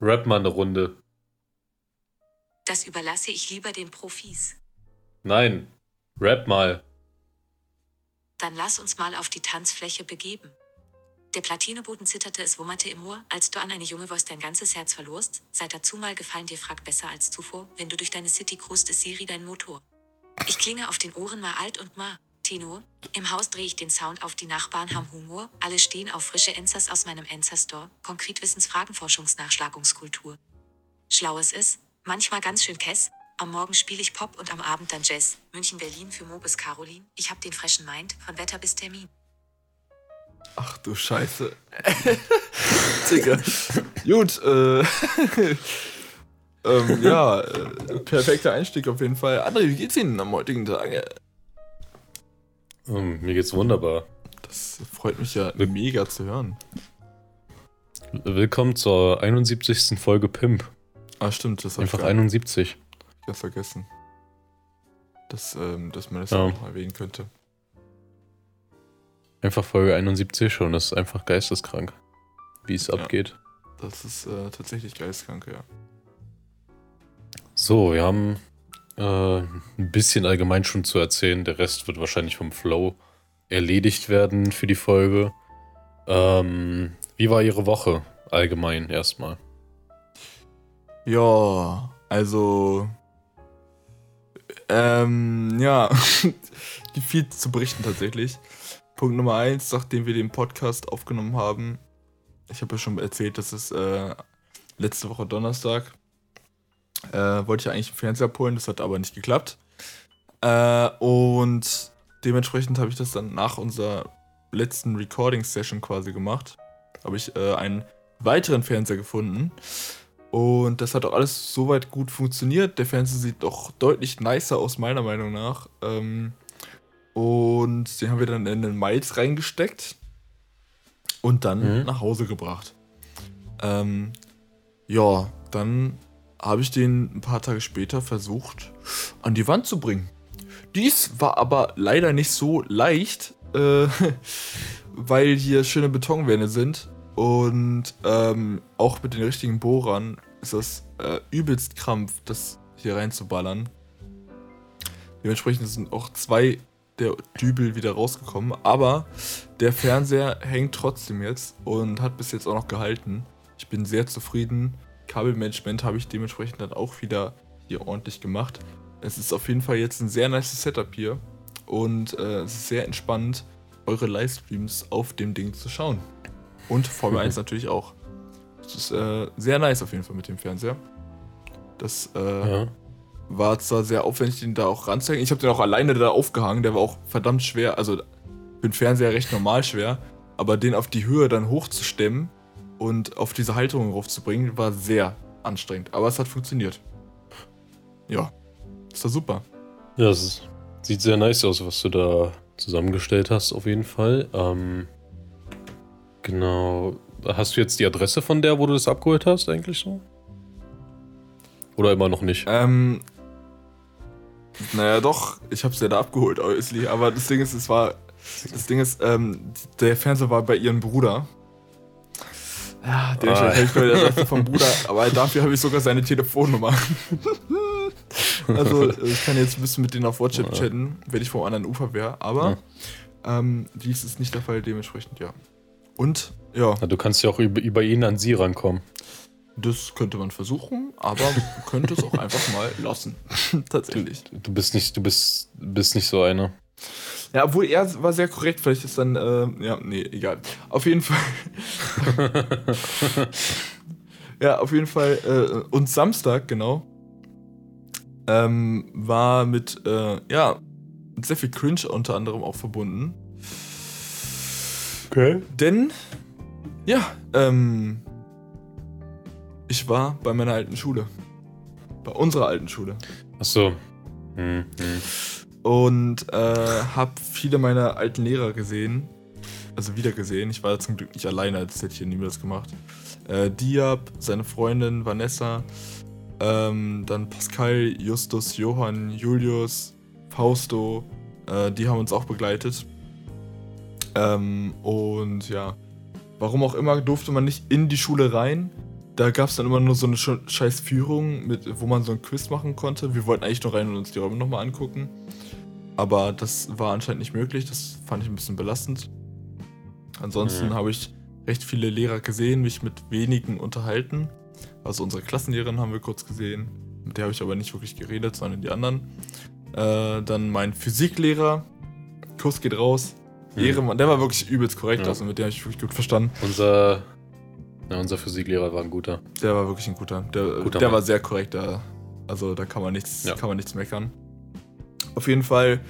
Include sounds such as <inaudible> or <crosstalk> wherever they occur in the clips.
Rap mal eine Runde. Das überlasse ich lieber den Profis. Nein, rap mal. Dann lass uns mal auf die Tanzfläche begeben. Der Platineboden zitterte, es wummerte im Ohr, als du an eine junge Voice dein ganzes Herz verlorst. Sei dazu mal gefallen, dir fragt besser als zuvor. Wenn du durch deine City cruist, ist Siri dein Motor. Ich klinge auf den Ohren mal alt und mal. Tenor. Im Haus drehe ich den Sound auf, die Nachbarn haben Humor. Alle stehen auf frische Ensers aus meinem Enser-Store. Konkret Wissensfragenforschungsnachschlagungskultur. Schlaues ist, manchmal ganz schön Kess. Am Morgen spiele ich Pop und am Abend dann Jazz. München, Berlin für Mo bis Caroline. Ich hab den freshen Mind, von Wetter bis Termin. Ach du Scheiße. <laughs> Digga. Gut, äh. <laughs> ähm, ja, äh, perfekter Einstieg auf jeden Fall. André, wie geht's Ihnen am heutigen Tag? Ähm, mir geht's wunderbar. Das freut mich ja mega zu hören. Willkommen zur 71. Folge Pimp. Ah, stimmt, das Einfach 71. Ganz vergessen. Dass, ähm, dass man das ja. auch noch erwähnen könnte. Einfach Folge 71 schon, das ist einfach geisteskrank, wie es ja, abgeht. Das ist äh, tatsächlich geisteskrank, ja. So, wir haben äh, ein bisschen allgemein schon zu erzählen. Der Rest wird wahrscheinlich vom Flow erledigt werden für die Folge. Ähm, wie war Ihre Woche allgemein erstmal? Ja, also ähm, ja, <laughs> gibt viel zu berichten tatsächlich. Punkt Nummer eins, nachdem wir den Podcast aufgenommen haben, ich habe ja schon erzählt, dass es äh, letzte Woche Donnerstag, äh, wollte ich eigentlich einen Fernseher abholen, das hat aber nicht geklappt. Äh, und dementsprechend habe ich das dann nach unserer letzten Recording-Session quasi gemacht. Habe ich äh, einen weiteren Fernseher gefunden. Und das hat auch alles soweit gut funktioniert. Der Fernseher sieht doch deutlich nicer aus, meiner Meinung nach. Ähm, und den haben wir dann in den Miles reingesteckt und dann mhm. nach Hause gebracht. Ähm, ja, dann habe ich den ein paar Tage später versucht an die Wand zu bringen. Dies war aber leider nicht so leicht, äh, <laughs> weil hier schöne Betonwände sind und ähm, auch mit den richtigen Bohrern ist das äh, übelst Krampf, das hier reinzuballern. Dementsprechend sind auch zwei der Dübel wieder rausgekommen. Aber der Fernseher hängt trotzdem jetzt und hat bis jetzt auch noch gehalten. Ich bin sehr zufrieden. Kabelmanagement habe ich dementsprechend dann auch wieder hier ordentlich gemacht. Es ist auf jeden Fall jetzt ein sehr nice Setup hier. Und äh, es ist sehr entspannt, eure Livestreams auf dem Ding zu schauen. Und Formel 1 <laughs> natürlich auch. Es ist äh, sehr nice auf jeden Fall mit dem Fernseher. Das äh, ja war zwar sehr aufwendig, den da auch ranzuhängen. Ich habe den auch alleine da aufgehangen, der war auch verdammt schwer. Also für den Fernseher recht normal schwer, aber den auf die Höhe dann hochzustemmen und auf diese Halterung raufzubringen, war sehr anstrengend. Aber es hat funktioniert. Ja, ist doch super. Ja, es sieht sehr nice aus, was du da zusammengestellt hast, auf jeden Fall. Ähm, genau. Hast du jetzt die Adresse von der, wo du das abgeholt hast, eigentlich so? Oder immer noch nicht? Ähm, naja, doch, ich hab's ja da abgeholt, obviously. Aber das Ding ist, es war. Das Ding ist, ähm, der Fernseher war bei ihrem Bruder. Ja, der ah. ich der <laughs> Adresse vom Bruder, aber dafür habe ich sogar seine Telefonnummer. <laughs> also, ich kann jetzt ein bisschen mit denen auf WhatsApp chatten, wenn ich vom anderen Ufer wäre, aber ja. ähm, dies ist nicht der Fall, dementsprechend ja. Und, ja. ja du kannst ja auch über, über ihn an sie rankommen. Das könnte man versuchen, aber man könnte es auch einfach mal lassen. <laughs> Tatsächlich. Du, du, bist nicht, du bist, bist nicht so einer. Ja, obwohl er war sehr korrekt, vielleicht ist dann, äh, ja, nee, egal. Auf jeden Fall. <laughs> ja, auf jeden Fall. Äh, und Samstag, genau, ähm, war mit, äh, ja, mit sehr viel Cringe unter anderem auch verbunden. Okay. Denn, ja, ähm, ich war bei meiner alten Schule. Bei unserer alten Schule. Ach so. Hm, hm. Und äh, habe viele meiner alten Lehrer gesehen. Also wieder gesehen. Ich war zum Glück nicht alleine, als hätte ich nie mehr das gemacht. Äh, Diab, seine Freundin Vanessa, ähm, dann Pascal, Justus, Johann, Julius, Fausto. Äh, die haben uns auch begleitet. Ähm, und ja, warum auch immer durfte man nicht in die Schule rein da gab es dann immer nur so eine sch- scheiß Führung, mit, wo man so ein Quiz machen konnte. Wir wollten eigentlich nur rein und uns die Räume nochmal angucken. Aber das war anscheinend nicht möglich. Das fand ich ein bisschen belastend. Ansonsten Mhm. habe ich recht viele Lehrer gesehen, mich mit wenigen unterhalten. Also unsere Klassenlehrerin haben wir kurz gesehen. Mit der habe ich aber nicht wirklich geredet, sondern die anderen. Äh, dann mein Physiklehrer. Kuss geht raus. Mhm. Ehrenmann, der war wirklich übelst korrekt, Ja. also mit dem habe ich wirklich gut verstanden. Unser, ja, unser Physiklehrer war ein guter. Der war wirklich ein guter. Der, Guter der war sehr korrekt da. Also da kann man nichts, Ja. kann man nichts meckern. Auf jeden Fall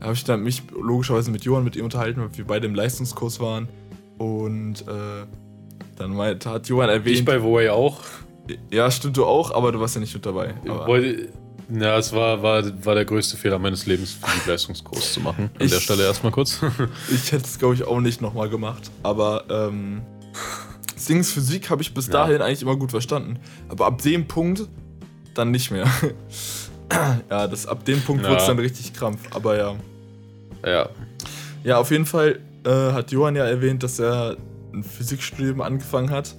habe ich dann mich logischerweise mit Johann mit ihm unterhalten, weil wir beide im Leistungskurs waren. Und äh, dann meinte, hat Johann Ich erwähnt. bei Voy auch. ja, stimmt du auch, aber du warst ja nicht mit dabei. Wollte- Ja, es war, war, war der größte Fehler meines Lebens, Physikleistungskurs zu machen. An Ich- der Stelle erstmal kurz. <laughs> ich hätte es, glaube ich, auch nicht nochmal gemacht. Aber ähm, Sings Physik habe ich bis Ja. dahin eigentlich immer gut verstanden. Aber ab dem Punkt dann nicht mehr. <clears throat> ja, das, ab dem Punkt Ja. wurde es dann richtig krampf. Aber ja. ja. Ja, auf jeden Fall äh, hat Johann ja erwähnt, dass er ein Physikstudium angefangen hat.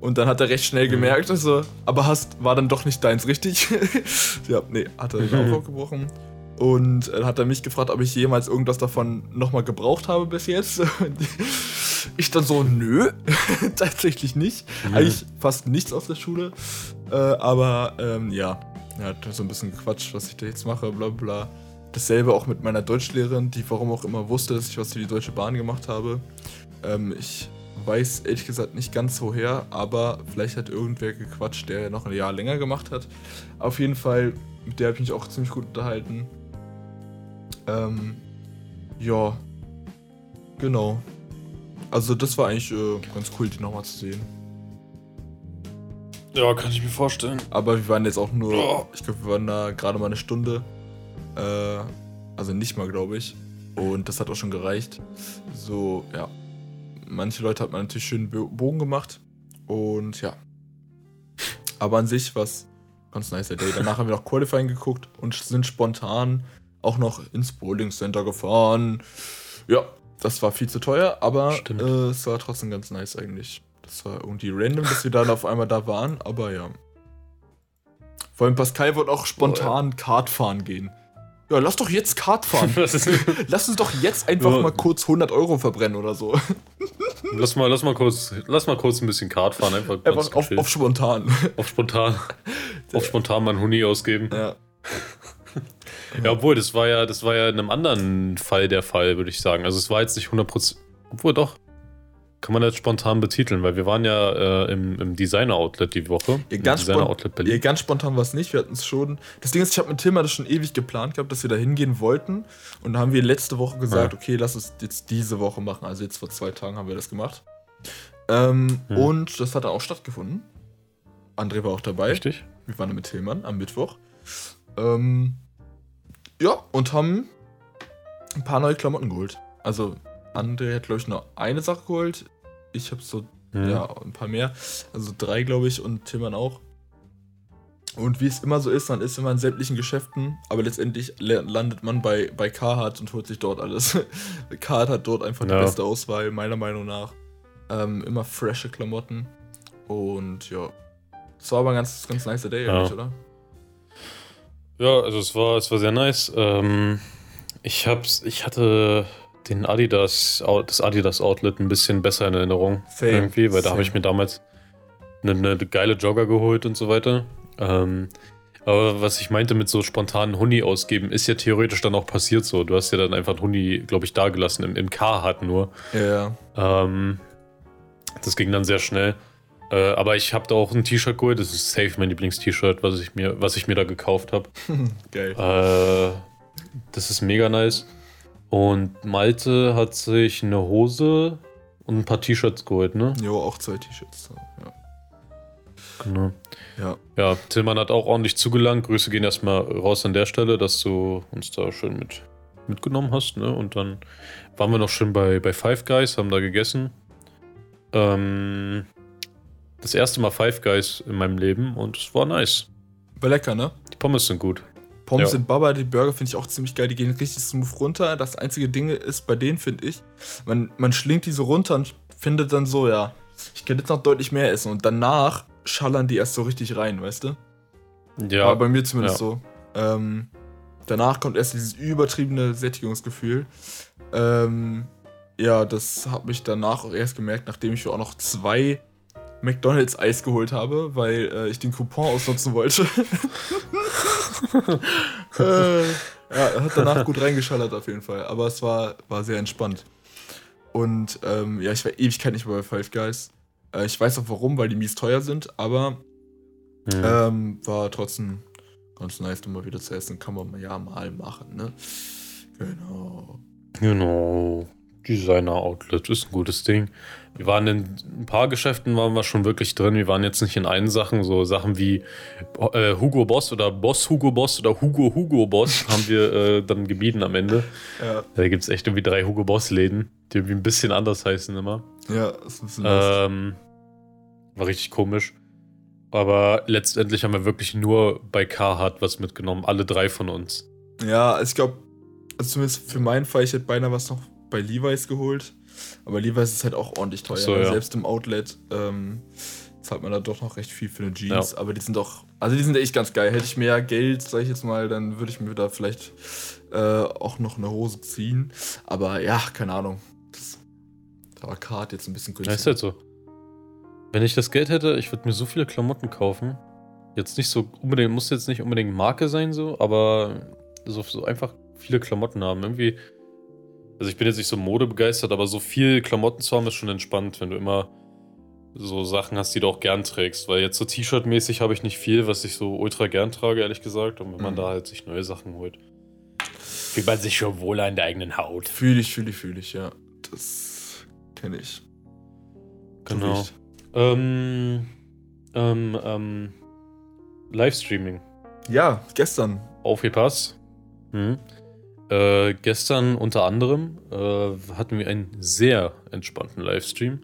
Und dann hat er recht schnell Mhm. gemerkt, also, aber hast, war dann doch nicht deins, richtig? <laughs> ja, nee, hat er den Mhm. auch abgebrochen. Und äh, hat er mich gefragt, ob ich jemals irgendwas davon nochmal gebraucht habe bis jetzt. <laughs> Ich dann so, nö, <laughs> tatsächlich nicht. Mhm. Eigentlich fast nichts aus der Schule. Äh, aber ähm, ja, er hat so ein bisschen gequatscht, was ich da jetzt mache, bla bla. Dasselbe auch mit meiner Deutschlehrerin, die warum auch immer wusste, dass ich was für die Deutsche Bahn gemacht habe. Ähm, ich weiß ehrlich gesagt nicht ganz woher, aber vielleicht hat irgendwer gequatscht, der noch ein Jahr länger gemacht hat. Auf jeden Fall, mit der habe ich mich auch ziemlich gut unterhalten. Ähm, ja, genau. Also das war eigentlich äh, ganz cool, die nochmal zu sehen. Ja, kann ich mir vorstellen. Aber wir waren jetzt auch nur, Oh. ich glaube, wir waren da gerade mal eine Stunde. Äh, also nicht mal, glaube ich. Und das hat auch schon gereicht. So, ja. Manche Leute hat man natürlich schön Bo- Bogen gemacht. Und ja. Aber an sich war es ganz nice der Day. Danach haben wir noch Qualifying geguckt und sind spontan auch noch ins Bowling Center gefahren. Ja, das war viel zu teuer, aber äh, es war trotzdem ganz nice eigentlich. Das war irgendwie random, dass wir dann auf einmal da waren, aber ja. Vor allem Pascal wollte auch spontan Kart fahren gehen. Ja, lass doch jetzt Kart fahren. Lass uns doch jetzt einfach Ja. mal kurz 100 Euro verbrennen oder so. lass, mal, lass, mal kurz, lass mal kurz ein bisschen Kart fahren. Einfach, Einfach auf, auf spontan. auf spontan. <laughs> auf spontan mal einen Huni ausgeben. ja. Ja, obwohl, das war ja, das war ja in einem anderen Fall der Fall, würde ich sagen. Also es war jetzt nicht 100%. Obwohl doch. Kann man das spontan betiteln, weil wir waren ja äh, im, im Designer-Outlet die Woche. Ja, ganz, Designer-Outlet Berlin. ja, ganz spontan war es nicht. Wir hatten es schon. Das Ding ist, ich habe mit Tilma das schon ewig geplant gehabt, dass wir da hingehen wollten. Und dann haben wir letzte Woche gesagt, Ja. okay, lass es jetzt diese Woche machen. Also jetzt vor zwei Tagen haben wir das gemacht. Ähm, Hm. Und das hat dann auch stattgefunden. André war auch dabei. Richtig? Wir waren mit Tillmann am Mittwoch. Ähm, ja, und haben ein paar neue Klamotten geholt. Also, André hat, glaube ich, nur eine Sache geholt. Ich habe so, Mhm. ja, ein paar mehr. Also drei, glaube ich, und Tillmann auch. Und wie es immer so ist, man ist immer in sämtlichen Geschäften, aber letztendlich le- landet man bei, bei Carhartt und holt sich dort alles. <laughs> Carhartt hat dort einfach die Ja. beste Auswahl, meiner Meinung nach. Ähm, immer frische Klamotten. Und ja, es war aber ein ganz, ganz nice Day, Ja. eigentlich, oder? Ja, also es war, es war sehr nice. Ähm, ich hab's, ich hatte den Adidas, das Adidas Outlet ein bisschen besser in Erinnerung. Same, irgendwie, weil da habe ich mir damals eine, eine geile Jogger geholt und so weiter. Ähm, aber was ich meinte mit so spontanen Huni ausgeben, ist ja theoretisch dann auch passiert so. Du hast ja dann einfach einen Huni, glaube ich, dagelassen, im, im Carhartt nur. Ja, ja. Ähm, das ging dann sehr schnell. Äh, aber ich habe da auch ein T-Shirt geholt. Das ist safe mein Lieblings-T-Shirt, was ich mir, was ich mir da gekauft habe. <laughs> Geil. Äh, das ist mega nice. Und Malte hat sich eine Hose und ein paar T-Shirts geholt, ne? Jo, auch zwei T-Shirts. Ja. Genau. ja. Ja, Tillmann hat auch ordentlich zugelangt. Grüße gehen erstmal raus an der Stelle, dass du uns da schön mit, mitgenommen hast, ne? Und dann waren wir noch schön bei, bei Five Guys, haben da gegessen. Ähm, das erste Mal Five Guys in meinem Leben und es war nice. War lecker, ne? Die Pommes sind gut. Pommes Ja. sind Baba, die Burger finde ich auch ziemlich geil. Die gehen richtig smooth runter. Das einzige Ding ist bei denen, finde ich, man, man schlingt die so runter und findet dann so, ja, ich könnte jetzt noch deutlich mehr essen. Und danach schallern die erst so richtig rein, weißt du? Ja. Aber bei mir zumindest ja. so. Ähm, danach kommt erst dieses übertriebene Sättigungsgefühl. Ähm, ja, das hat mich danach auch erst gemerkt, nachdem ich auch noch zwei McDonalds Eis geholt habe, weil äh, ich den Coupon ausnutzen wollte. <laughs> äh, ja, hat danach gut reingeschallert auf jeden Fall. Aber es war, war sehr entspannt. Und ähm, ja, ich war Ewigkeit nicht mehr bei Five Guys. Äh, ich weiß auch warum, weil die mies teuer sind, aber Hm. ähm, war trotzdem ganz nice, mal wieder zu essen. Kann man ja mal machen, ne? Genau. Genau. Designer Outlet ist ein gutes Ding. Wir waren in ein paar Geschäften waren wir schon wirklich drin. Wir waren jetzt nicht in allen Sachen, so Sachen wie äh, Hugo Boss oder Boss Hugo Boss oder Hugo Hugo Boss <laughs> haben wir äh, dann gemieden am Ende. Ja, Da gibt es echt irgendwie drei Hugo Boss Läden, die irgendwie ein bisschen anders heißen immer. ja, ist ein bisschen. Ähm, war richtig komisch. Aber letztendlich haben wir wirklich nur bei Carhartt was mitgenommen, alle drei von uns. Ja, ich glaube, also zumindest für meinen Fall, ich hätte beinahe was noch bei Levi's geholt. Aber Levi's ist halt auch ordentlich teuer. So, ja. Selbst im Outlet ähm, zahlt man da doch noch recht viel für eine Jeans. Aber die sind doch, also die sind echt ganz geil. Hätte ich mehr Geld, sag ich jetzt mal, dann würde ich mir da vielleicht äh, auch noch eine Hose ziehen. Aber ja, keine Ahnung. Das, da war Card jetzt ein bisschen Ja, ist günstiger. halt so. Wenn ich das Geld hätte, ich würde mir so viele Klamotten kaufen. Jetzt nicht so unbedingt, muss jetzt nicht unbedingt Marke sein, so, aber so, so einfach viele Klamotten haben. Irgendwie. Also ich bin jetzt nicht so modebegeistert, aber so viel Klamotten zu haben ist schon entspannt, wenn du immer so Sachen hast, die du auch gern trägst. Weil jetzt so T-Shirt-mäßig habe ich nicht viel, was ich so ultra gern trage, ehrlich gesagt. Und wenn man Mhm. da halt sich neue Sachen holt, fühlt man sich schon wohler in der eigenen Haut. Fühle ich, fühle ich, fühle ich, ja. Das kenne ich. Genau. Ähm, ähm, ähm, Livestreaming. Ja, gestern. Aufgepasst. Mhm. Äh, gestern unter anderem äh, hatten wir einen sehr entspannten Livestream.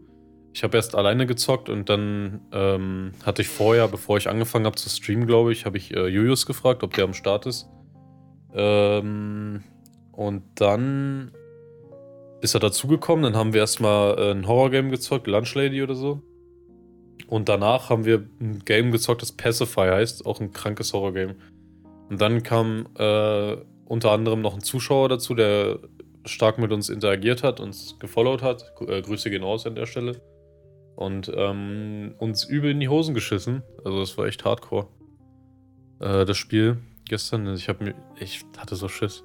Ich habe erst alleine gezockt und dann ähm, hatte ich vorher, bevor ich angefangen habe zu streamen, glaube ich, habe ich äh, Julius gefragt, ob der am Start ist. Ähm, und dann ist er dazugekommen. Dann haben wir erstmal äh, ein Horror-Game gezockt, Lunch Lady oder so. Und danach haben wir ein Game gezockt, das Pacify heißt, auch ein krankes Horror-Game. Und dann kam äh, unter anderem noch ein Zuschauer dazu, der stark mit uns interagiert hat, uns gefollowt hat. Äh, Grüße gehen raus an der Stelle. Und ähm, uns übel in die Hosen geschissen. Also das war echt hardcore. Äh, das Spiel gestern, ich habe mir, ich hatte so Schiss.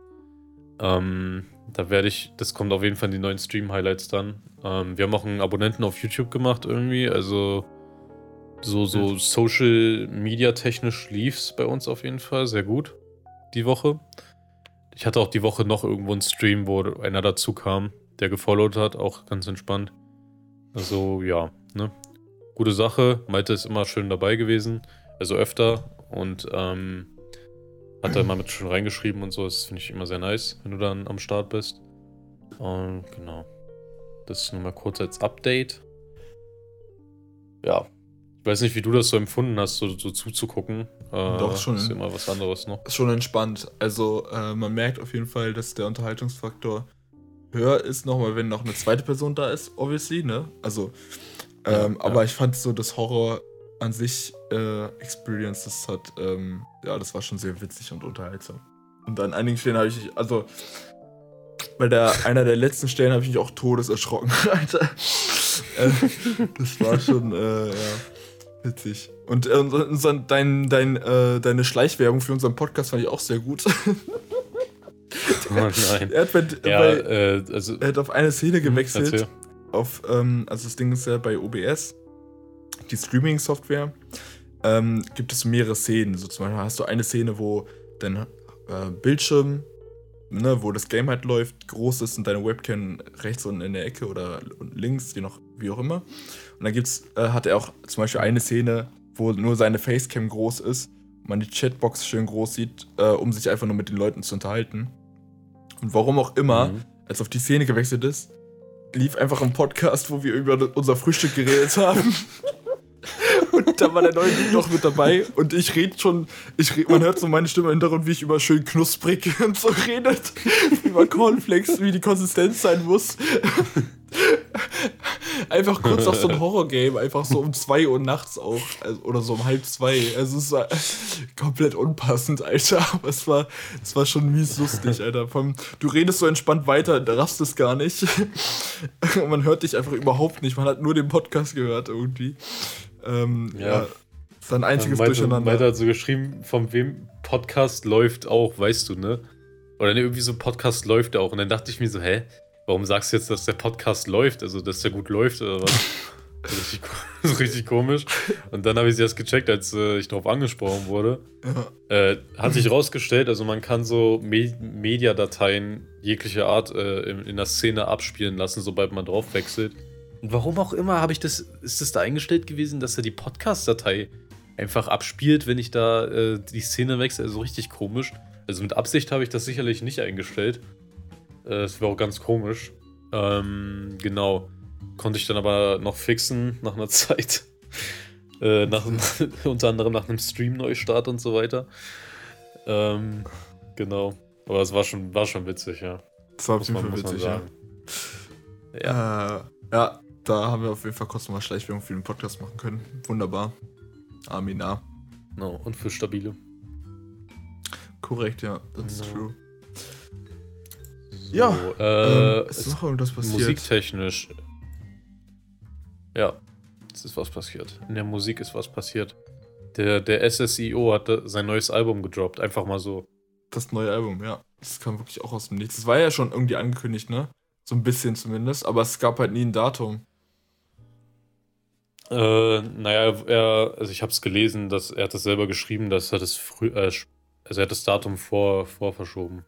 Ähm, da werde ich, das kommt auf jeden Fall in die neuen Stream-Highlights dann. Ähm, wir haben auch einen Abonnenten auf YouTube gemacht irgendwie, also so, so Social Media technisch lief's bei uns auf jeden Fall sehr gut die Woche. Ich hatte auch die Woche noch irgendwo einen Stream, wo einer dazu kam, der gefollowt hat, auch ganz entspannt. Also ja, ne? Gute Sache. Malte ist immer schön dabei gewesen, also öfter und ähm, hat da immer mit schön reingeschrieben und so. Das finde ich immer sehr nice, wenn du dann am Start bist. Und genau. Das ist nur mal kurz als Update. Ja. Ich weiß nicht, wie du das so empfunden hast, so, so zuzugucken. Äh, Doch, schon. Ist immer was anderes. Ist schon entspannt. Also äh, man merkt auf jeden Fall, dass der Unterhaltungsfaktor höher ist, nochmal, wenn noch eine zweite Person da ist, obviously, ne? Also, ähm, Ja, aber ja. ich fand so das Horror an sich äh, Experience, das hat, ähm, ja, das war schon sehr witzig und unterhaltsam. Und an einigen Stellen habe ich, also bei der einer der letzten Stellen habe ich mich auch todeserschrocken, <laughs> Alter. äh, das war schon, äh, ja, witzig. Und äh, unser, dein, dein, äh, deine Schleichwerbung für unseren Podcast fand ich auch sehr gut. <laughs> Oh nein. er, hat bei, Ja, bei, äh, also. er hat auf eine Szene gewechselt. Erzähl. auf, ähm, also das Ding ist ja bei OBS, die Streaming-Software, ähm, gibt es mehrere Szenen. So zum Beispiel hast du eine Szene, wo dein äh, Bildschirm, ne, wo das Game halt läuft, groß ist und deine Webcam rechts unten in der Ecke oder links, je noch, wie auch immer. Und dann gibt's, äh, hat er auch zum Beispiel eine Szene, wo nur seine Facecam groß ist, man die Chatbox schön groß sieht, äh, um sich einfach nur mit den Leuten zu unterhalten. Und warum auch immer, Mhm. als auf die Szene gewechselt ist, lief einfach ein Podcast, wo wir über unser Frühstück geredet haben. <laughs> Und da war der neue Dude noch mit dabei und ich rede schon, ich red, man hört so meine Stimme im Hintergrund, wie ich über schön knusprig <laughs> und so redet, über Cornflakes, wie die Konsistenz sein muss. <laughs> einfach kurz auf so ein Horror-Game, einfach so um 2 Uhr nachts auch. Also, oder so um halb zwei. Also es war <laughs> komplett unpassend, Alter. <laughs> Aber es war, es war schon mies lustig, Alter. Vom, du redest so entspannt weiter, da raffst es gar nicht. Und man hört dich einfach überhaupt nicht. Man hat nur den Podcast gehört irgendwie. Ähm, ja. ja. Sein einziges meinte, Durcheinander. Meinte hat so geschrieben, von wem Podcast läuft auch, weißt du, ne? Oder ne, irgendwie so Podcast läuft auch. Und dann dachte ich mir so, hä? Warum sagst du jetzt, dass der Podcast läuft? Also, dass der gut läuft oder was? <laughs> richtig, <laughs> das ist richtig komisch. Und dann habe ich es erst gecheckt, als äh, ich darauf angesprochen wurde. Ja. Äh, hat sich rausgestellt, also man kann so Me Mediadateien jeglicher Art äh, in, in der Szene abspielen lassen, sobald man drauf wechselt. Und warum auch immer habe ich das, ist das da eingestellt gewesen, dass er die Podcast-Datei einfach abspielt, wenn ich da äh, die Szene wechsle. Also richtig komisch. Also mit Absicht habe ich das sicherlich nicht eingestellt. Äh, das wäre auch ganz komisch. Ähm, genau. Konnte ich dann aber noch fixen nach einer <laughs> Zeit. Äh, nach, <laughs> unter anderem nach einem Stream-Neustart und so weiter. Ähm, genau. Aber es war schon, war schon witzig, ja. Das war auf jeden Fall witzig, ja. Ja. Äh, ja, da haben wir auf jeden Fall mal Schleichwerbung für den Podcast machen können. Wunderbar. Amina. No, und für stabile. Korrekt, ja, das no. ist true. So, ja, äh, ähm, ist noch irgendwas passiert? Musiktechnisch. Ja, es ist was passiert. In der Musik ist was passiert. Der, der SSIO hat sein neues Album gedroppt, einfach mal so. Das neue Album, ja. Das kam wirklich auch aus dem Nichts. Das war ja schon irgendwie angekündigt, ne? So ein bisschen zumindest, aber es gab halt nie ein Datum. Äh, naja, er, also ich habe es gelesen, dass er hat das selber geschrieben, dass er das früh, äh, also er hat das Datum vor, vor verschoben.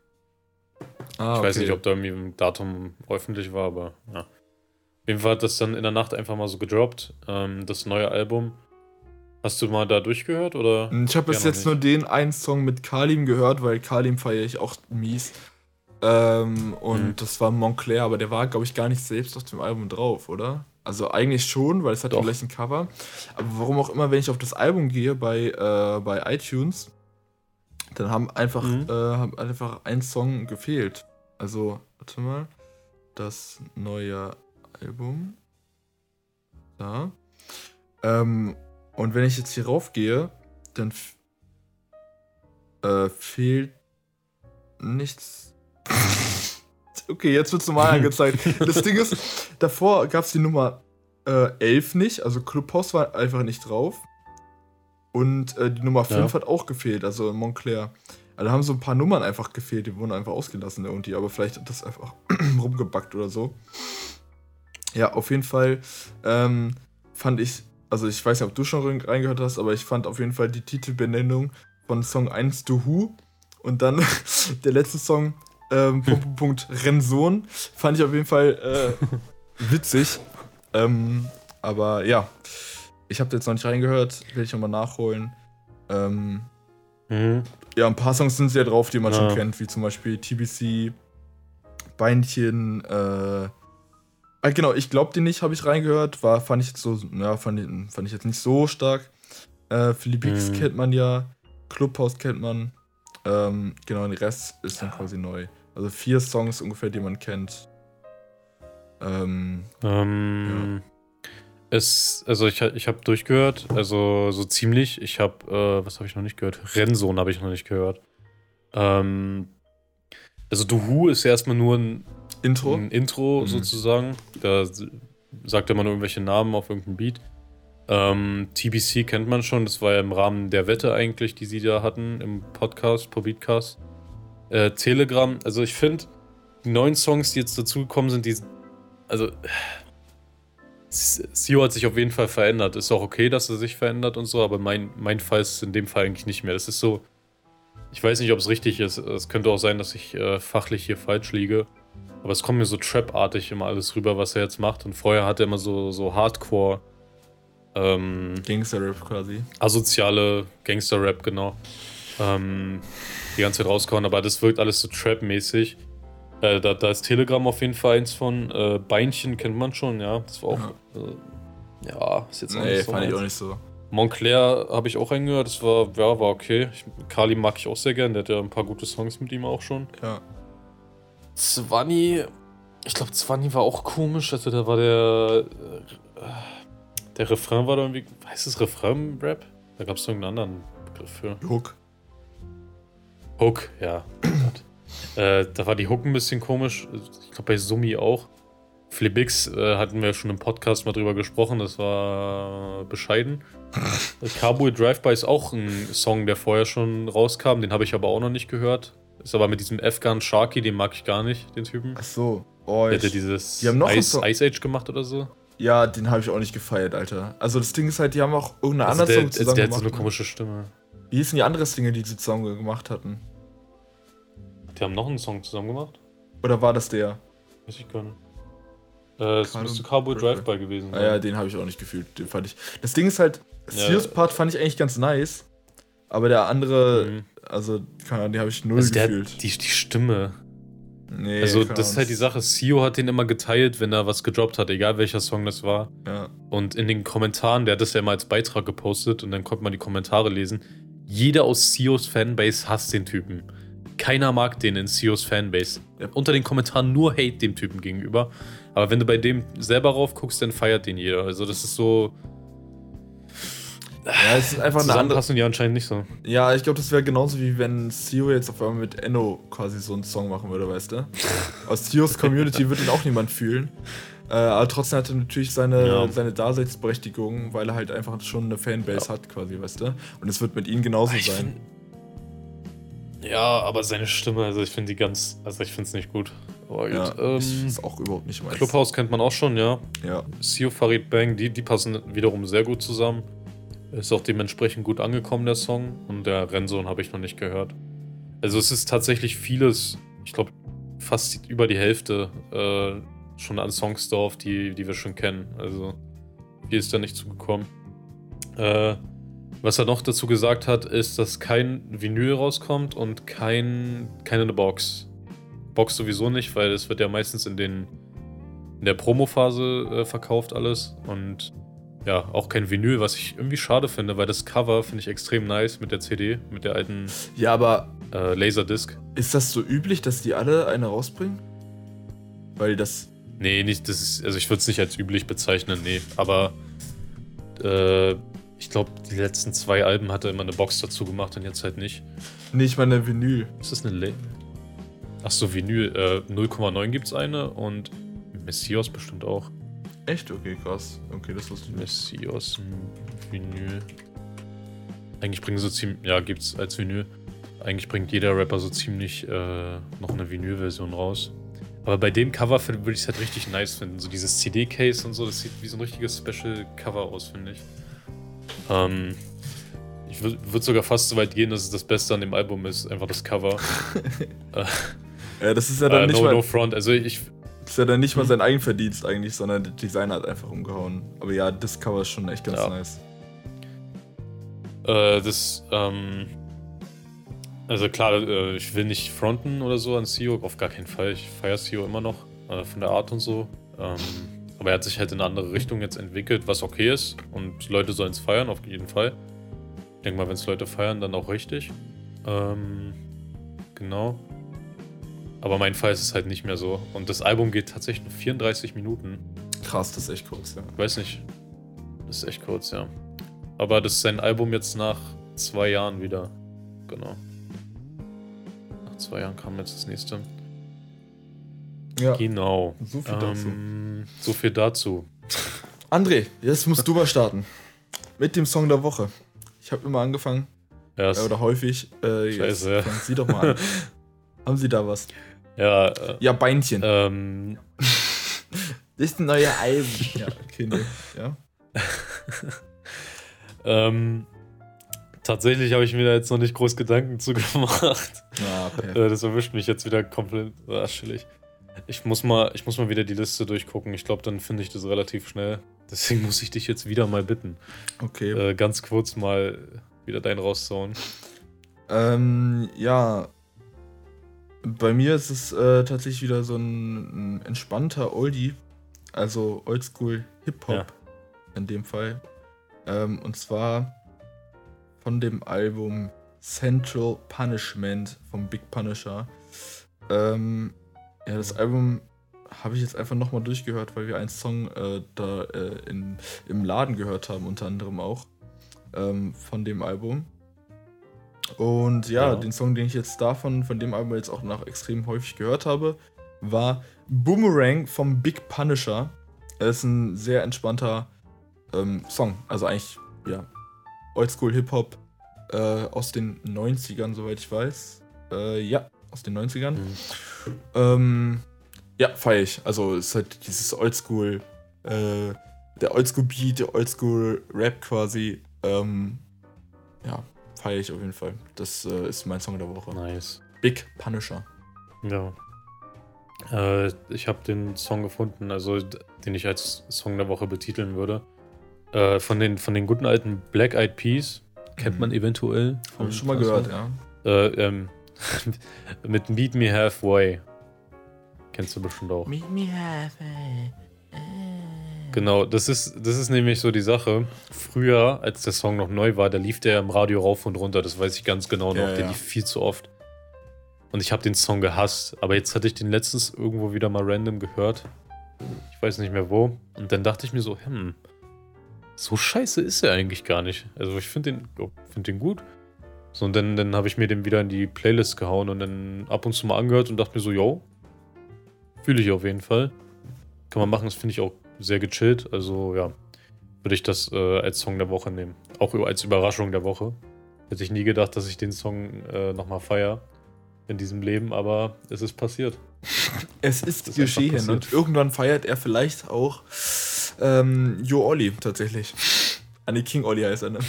Ah, ich okay. weiß nicht, ob da irgendwie ein Datum öffentlich war, aber ja. Auf jeden Fall hat das dann in der Nacht einfach mal so gedroppt, ähm, das neue Album. Hast du mal da durchgehört oder? Ich habe bis jetzt nicht? nur den einen Song mit Kalim gehört, weil Kalim feiere ich auch mies. Ähm, und mhm. das war Montclair, aber der war, glaube ich, gar nicht selbst auf dem Album drauf, oder? Also eigentlich schon, weil es hat Doch. gleich ein Cover. Aber warum auch immer, wenn ich auf das Album gehe bei, äh, bei iTunes, dann haben einfach, mhm. äh, haben einfach ein Song gefehlt. Also, warte mal. Das neue Album. Da. Ähm, und wenn ich jetzt hier raufgehe, dann äh, fehlt nichts. <laughs> okay, jetzt wird es normal <laughs> angezeigt. Das Ding ist, davor gab es die Nummer äh, 11 nicht, also Clubhouse war einfach nicht drauf. Und äh, die Nummer 5 ja. hat auch gefehlt, also Montclair. Also da haben so ein paar Nummern einfach gefehlt, die wurden einfach ausgelassen irgendwie, aber vielleicht hat das einfach <clears throat> rumgebackt oder so. Ja, auf jeden Fall ähm, fand ich, also ich weiß nicht, ob du schon reingehört hast, aber ich fand auf jeden Fall die Titelbenennung von Song 1 The Who und dann <laughs> der letzte Song ähm, Punkt, Punkt, Renson fand ich auf jeden Fall äh, <laughs> witzig. Ähm, aber ja, ich habe jetzt noch nicht reingehört, will ich nochmal nachholen. Ähm, mhm. Ja, ein paar Songs sind sehr drauf, die man ja. schon kennt, wie zum Beispiel TBC, Beinchen, äh, ah, genau, ich glaub dir nicht, habe ich reingehört, war, fand ich jetzt so, ja, fand, fand ich jetzt nicht so stark. Äh, Philipp X mhm. kennt man ja, Clubhouse kennt man, ähm, genau, und der Rest ist dann quasi neu. Also vier Songs ungefähr, die man kennt. Ähm, ähm ja. Es, also ich, ich habe durchgehört, also so ziemlich. Ich habe, äh, was habe ich noch nicht gehört? Rennsohn habe ich noch nicht gehört. Ähm, also Du Who ist ja erstmal nur ein Intro, ein Intro mhm. sozusagen. Da sagt er mal nur irgendwelche Namen auf irgendeinem Beat. Ähm, TBC kennt man schon, das war ja im Rahmen der Wette eigentlich, die sie da hatten im Podcast, pro Beatcast. Äh, Telegram, also ich finde, die neuen Songs, die jetzt dazugekommen sind, die. Also. Sio hat sich auf jeden Fall verändert. Ist auch okay, dass er sich verändert und so, aber mein, mein Fall ist in dem Fall eigentlich nicht mehr. Das ist so. Ich weiß nicht, ob es richtig ist. Es könnte auch sein, dass ich äh, fachlich hier falsch liege. Aber es kommt mir so Trap-artig immer alles rüber, was er jetzt macht. Und vorher hat er immer so, so Hardcore. Ähm, Gangster-Rap quasi. Asoziale Gangster-Rap, genau. Ähm, die ganze Zeit rauskommen, aber das wirkt alles so Trap-mäßig. Äh, da, da, ist Telegram auf jeden Fall eins von. Äh, Beinchen kennt man schon, ja. Das war auch. Ja, äh, ja ist jetzt auch nee, nicht so. fand ich auch nicht so. Montclair habe ich auch reingehört, das war, ja, war okay. Ich, Kali mag ich auch sehr gern, der hat ja ein paar gute Songs mit ihm auch schon. Ja. Zwanni ich glaube, Zwanni war auch komisch. Also da war der. Äh, der Refrain war da irgendwie. Heißt es Refrain-Rap? Da gab es irgendeinen anderen Begriff für. Hook. Hook, ja. <clears throat> äh, da war die Hook ein bisschen komisch. Ich glaube bei Sumi auch. Flibix äh, hatten wir schon im Podcast mal drüber gesprochen, das war bescheiden. <laughs> Cowboy Drive-By ist auch ein Song, der vorher schon rauskam, den habe ich aber auch noch nicht gehört. Ist aber mit diesem Afghan Sharky, den mag ich gar nicht, den Typen. Ach so. Oh, Der ich, ja dieses die haben noch Ice, Ice Age gemacht oder so. ja, den habe ich auch nicht gefeiert, Alter. Also das Ding ist halt, die haben auch irgendeinen Also anderen der, Song also zusammen der hat so gemacht. eine komische Stimme. Wie hießen die anderen Dinge, die sie zusammen gemacht hatten? Die haben noch einen Song zusammen gemacht? Oder war das der? Weiß ich gar nicht. Äh, es Cowboy müsste Cowboy Drive-By. Gewesen Ah sein. ja, den habe ich auch nicht gefühlt. Den fand ich. Das Ding ist halt, Ja. Sears Part fand ich eigentlich ganz nice. Aber der andere, Mhm. also, keine Ahnung, den habe ich null Also der gefühlt. hat die, die Stimme. nee, Also, keine das ist halt die Sache. Sio hat den immer geteilt, wenn er was gedroppt hat, egal welcher Song das war. Ja. Und in den Kommentaren, der hat das ja immer als Beitrag gepostet und dann konnte man die Kommentare lesen. Jeder aus Sios Fanbase hasst den Typen. Keiner mag den in Sios Fanbase. Ja. Unter den Kommentaren nur Hate dem Typen gegenüber. Aber wenn du bei dem selber rauf guckst, dann feiert den jeder. Also das ist so. ja, es ist einfach eine andere. Zusammenpassen die anscheinend nicht so. Ja, ich glaube, das wäre genauso wie wenn Sio jetzt auf einmal mit Enno quasi so einen Song machen würde, weißt du? <laughs> Aus Sios Community wird ihn auch niemand fühlen. Äh, aber trotzdem hat er natürlich seine, Ja. seine Daseinsberechtigung, weil er halt einfach schon eine Fanbase hat, quasi, weißt du? Und es wird mit ihm genauso Ich sein. find- Ja, aber seine Stimme, also ich finde die ganz. Also ich finde es nicht gut. Aber gut. Ja, ähm, ich ist auch überhaupt nicht meins. Clubhouse kennt man auch schon, ja. Ja. Sio Farid Bang, die, die passen wiederum sehr gut zusammen. Ist auch dementsprechend gut angekommen, der Song. Und der Rennsohn habe ich noch nicht gehört. Also es ist tatsächlich vieles, ich glaube fast über die Hälfte äh, schon an Songs drauf, die, die wir schon kennen. Also viel ist da nicht zugekommen. Äh, was er noch dazu gesagt hat, ist, dass kein Vinyl rauskommt und kein, keine Box. Box sowieso nicht, weil es wird ja meistens in den in der Promophase äh, verkauft alles und ja, auch kein Vinyl, was ich irgendwie schade finde, weil das Cover finde ich extrem nice mit der CD, mit der alten Ja, aber äh, Laserdisc. ist das so üblich, dass die alle eine rausbringen? Weil das. Nee, nicht, das ist, also ich würde es nicht als üblich bezeichnen, nee, aber äh, ich glaube, die letzten zwei Alben hat er immer eine Box dazu gemacht und jetzt halt nicht. Nee, ich meine Vinyl. Ist das eine Le Achso, Vinyl, äh, 0,9 gibt's eine und Messios bestimmt auch. Echt? Okay, krass. Okay, das wusste ich nicht. Messios Vinyl. Eigentlich bringen so ziemlich, ja, gibt's als Vinyl. Eigentlich bringt jeder Rapper so ziemlich äh, noch eine Vinyl-Version raus. Aber bei dem Cover würde ich es halt richtig nice finden. So dieses CD-Case und so, das sieht wie so ein richtiges Special-Cover aus, finde ich. Ähm, ich würde würd sogar fast so weit gehen, dass es das Beste an dem Album ist, einfach das Cover. <laughs> Ja, das ist ja dann äh, nicht no, mal. no Front. Also ich, ist ja dann nicht mal Hm. sein Eigenverdienst eigentlich, sondern der Designer hat einfach umgehauen. Aber ja, das Cover ist schon echt ganz Ja. nice. Äh, das, ähm. Also klar, äh, ich will nicht fronten oder so an CEO, auf gar keinen Fall. Ich feiere CEO immer noch, äh, von der Art und so. Ähm, aber er hat sich halt in eine andere Richtung jetzt entwickelt, was okay ist. Und Leute sollen es feiern, auf jeden Fall. Ich denke mal, wenn es Leute feiern, dann auch richtig. Ähm, genau. Aber mein Fall ist es halt nicht mehr so. Und das Album geht tatsächlich nur 34 Minuten. Krass, das ist echt kurz, ja. Ich weiß nicht. Das ist echt kurz, ja. Aber das ist sein Album jetzt nach zwei Jahren wieder. Genau. Nach zwei Jahren kam jetzt das nächste. Ja, Genau. so viel dazu. Ähm, so viel dazu. <laughs> André, jetzt musst du mal starten. Mit dem Song der Woche. Ich habe immer angefangen, Ja, äh, oder häufig. Äh, jetzt Scheiße, ja. fangen Sie doch mal an. <laughs> Haben Sie da was? ja, äh, Ja, Beinchen. ähm, <laughs> Das ist ein neuer Album. ja, okay, nee. Ja. ähm, tatsächlich habe ich mir da jetzt noch nicht groß Gedanken zu gemacht. Ah, okay. Äh, das erwischt mich jetzt wieder komplett ah, chillig. Ich muss mal, ich muss mal wieder die Liste durchgucken. Ich glaube, dann finde ich das relativ schnell. Deswegen muss ich dich jetzt wieder mal bitten, okay. äh, ganz kurz mal wieder deinen rauszuhauen. Ähm, ja. Bei mir ist es äh, tatsächlich wieder so ein, ein entspannter Oldie. Also Oldschool Hip-Hop Ja. in dem Fall. Ähm, und zwar von dem Album Central Punishment vom Big Punisher. Ähm, ja, das Album habe ich jetzt einfach nochmal durchgehört, weil wir einen Song äh, da äh, in, im Laden gehört haben, unter anderem auch ähm, von dem Album. Und ja, ja, den Song, den ich jetzt davon, von dem Album jetzt auch noch extrem häufig gehört habe, war Boomerang vom Big Punisher. Er ist ein sehr entspannter ähm, Song. Also eigentlich, ja, Oldschool Hip-Hop äh, aus den 90ern, soweit ich weiß. Äh, ja, aus den 90ern. Mhm. Ähm, ja, feier ich. Also es ist halt dieses Oldschool, äh, der Oldschool-Beat, der Oldschool-Rap quasi. Ähm, ja, feiere ich auf jeden Fall. Das äh, ist mein Song der Woche. Nice. Big Punisher. Ja. Äh, ich habe den Song gefunden, also den ich als Song der Woche betiteln würde. Äh, von, den, von den guten alten Black Eyed Peas. Kennt mhm. man eventuell. Habe ich schon mal gehört, ja. Äh, ähm, <laughs> mit Meet Me Halfway. Kennst du bestimmt auch. Meet Me Halfway. Genau, das ist, das ist nämlich so die Sache. Früher, als der Song noch neu war, da lief der im Radio rauf und runter, das weiß ich ganz genau noch. Ja, der ja. lief viel zu oft. Und ich habe den Song gehasst. Aber jetzt hatte ich den letztens irgendwo wieder mal random gehört. Ich weiß nicht mehr wo. Und dann dachte ich mir so, hm, so scheiße ist er eigentlich gar nicht. Also ich finde den, oh, find den gut. So, und dann, dann habe ich mir den wieder in die Playlist gehauen und dann ab und zu mal angehört und dachte mir so, yo, fühle ich auf jeden Fall. Kann man machen, das finde ich auch sehr gechillt. Also ja, würde ich das äh, als Song der Woche nehmen. Auch als Überraschung der Woche. Hätte ich nie gedacht, dass ich den Song äh, nochmal feiere in diesem Leben, aber es ist passiert. <laughs> es ist, ist geschehen und irgendwann feiert er vielleicht auch ähm, Jo Olli tatsächlich. <laughs> An die King Olli heißt er, ne?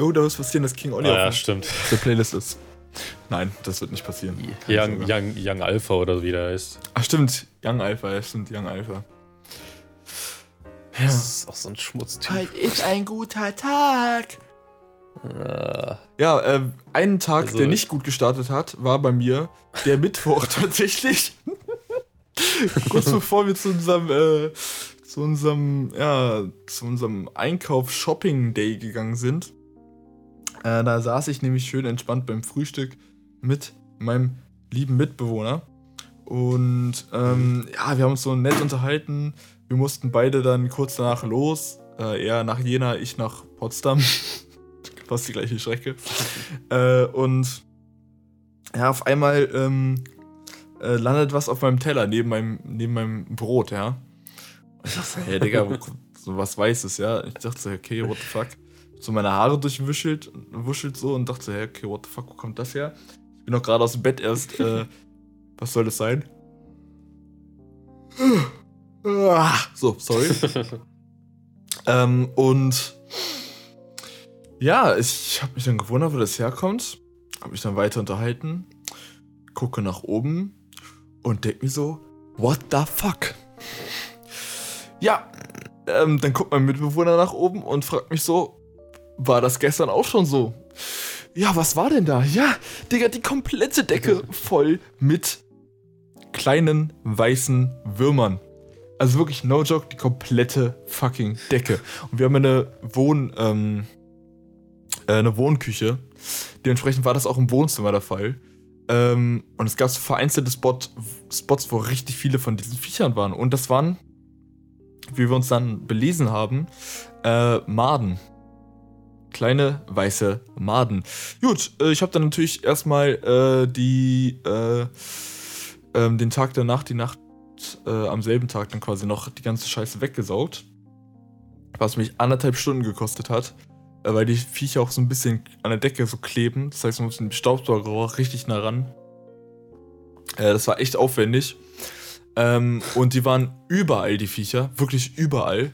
Oh, da muss passieren, dass King Olli ah, ja, stimmt. der Playlist ist. Nein, das wird nicht passieren. Young, Young, Young Alpha oder wie der heißt. Ach stimmt, Young Alpha, ja stimmt, Young Alpha. Ja. Das ist auch so ein Schmutztyp. Heute ist ein guter Tag. Äh. Ja, äh, einen Tag, also, der nicht gut gestartet hat, war bei mir der <laughs> Mittwoch tatsächlich. <laughs> Kurz bevor wir zu unserem, äh, zu unserem, ja, zu unserem Einkauf-Shopping-Day gegangen sind. Äh, da saß ich nämlich schön entspannt beim Frühstück mit meinem lieben Mitbewohner. Und ähm, ja, wir haben uns so nett unterhalten, wir mussten beide dann kurz danach los. Äh, er nach Jena, ich nach Potsdam. <laughs> Fast die gleiche Strecke. <laughs> äh, und ja, auf einmal ähm, äh, landet was auf meinem Teller neben meinem, neben meinem Brot, ja. Und ich dachte, hey Digga, <laughs> so was Weißes, ja. Ich dachte, okay, what the fuck. So meine Haare durchwuschelt, wuschelt so und dachte, hey, okay, what the fuck, wo kommt das her? Ich bin noch gerade aus dem Bett erst. Äh, <laughs> was soll das sein? So, sorry. <laughs> ähm, und ja, ich habe mich dann gewundert, wo das herkommt. Habe mich dann weiter unterhalten, gucke nach oben und denke mir so, what the fuck? Ja, ähm, dann guckt mein Mitbewohner nach oben und fragt mich so, war das gestern auch schon so? Ja, was war denn da? Ja, Digga, die komplette Decke <laughs> voll mit kleinen weißen Würmern. Also wirklich, no joke, die komplette fucking Decke. Und wir haben eine Wohn, ähm, äh, eine Wohnküche. Dementsprechend war das auch im Wohnzimmer der Fall. Ähm, und es gab so vereinzelte Spot, Spots, wo richtig viele von diesen Viechern waren. Und das waren, wie wir uns dann belesen haben, äh, Maden. Kleine weiße Maden. Gut, äh, ich habe dann natürlich erstmal äh, die, äh, ähm, den Tag danach, die Nacht äh, am selben Tag dann quasi noch die ganze Scheiße weggesaugt. Was mich anderthalb Stunden gekostet hat, äh, weil die Viecher auch so ein bisschen an der Decke so kleben. Das heißt, man muss den Staubsauger richtig nah ran. Äh, das war echt aufwendig. Ähm, und die waren überall, die Viecher. Wirklich überall.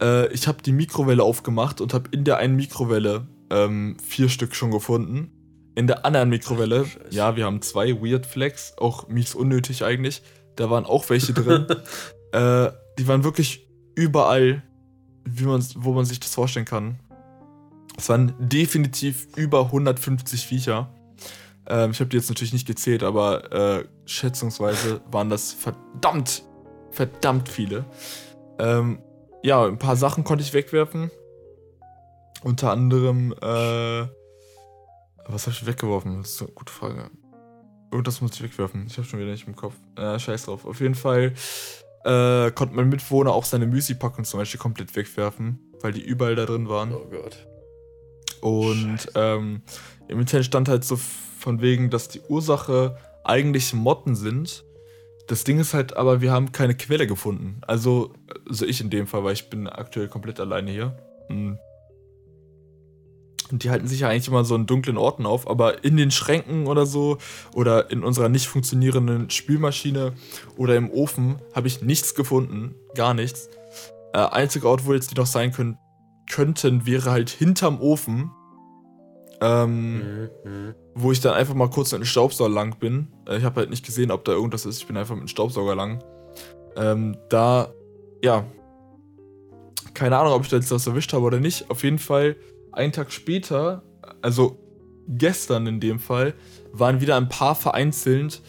Äh, ich habe die Mikrowelle aufgemacht und habe in der einen Mikrowelle ähm, vier Stück schon gefunden. In der anderen Mikrowelle, ja, wir haben zwei Weird Flags, auch mies unnötig eigentlich. Da waren auch welche drin. <laughs> äh, die waren wirklich überall, wie man, wo man sich das vorstellen kann. Es waren definitiv über 150 Viecher. Ähm, ich habe die jetzt natürlich nicht gezählt, aber äh, schätzungsweise waren das verdammt, verdammt viele. Ähm, ja, ein paar Sachen konnte ich wegwerfen. Unter anderem, äh, was habe ich weggeworfen? Das ist eine gute Frage. Das muss ich wegwerfen. Ich habe schon wieder nicht im Kopf. Äh, scheiß drauf. Auf jeden Fall äh, konnte mein Mitbewohner auch seine Müsli-Packung zum Beispiel komplett wegwerfen, weil die überall da drin waren. Oh Gott. Und ähm, im Internet stand halt so von wegen, dass die Ursache eigentlich Motten sind. Das Ding ist halt aber, wir haben keine Quelle gefunden. Also, also ich in dem Fall, weil ich bin aktuell komplett alleine hier. Hm. Und die halten sich ja eigentlich immer so in dunklen Orten auf, aber in den Schränken oder so oder in unserer nicht funktionierenden Spülmaschine oder im Ofen habe ich nichts gefunden. Gar nichts. Äh, einziger Ort, wo jetzt die noch sein können, könnten, wäre halt hinterm Ofen. Ähm, Mhm, mhm. wo ich dann einfach mal kurz mit dem Staubsauger lang bin. Äh, Ich habe halt nicht gesehen, ob da irgendwas ist. Ich bin einfach mit dem Staubsauger lang. Ähm, da, ja. Keine Ahnung, ob ich da jetzt was erwischt habe oder nicht. Auf jeden Fall, einen Tag später, also gestern in dem Fall, waren wieder ein paar vereinzelt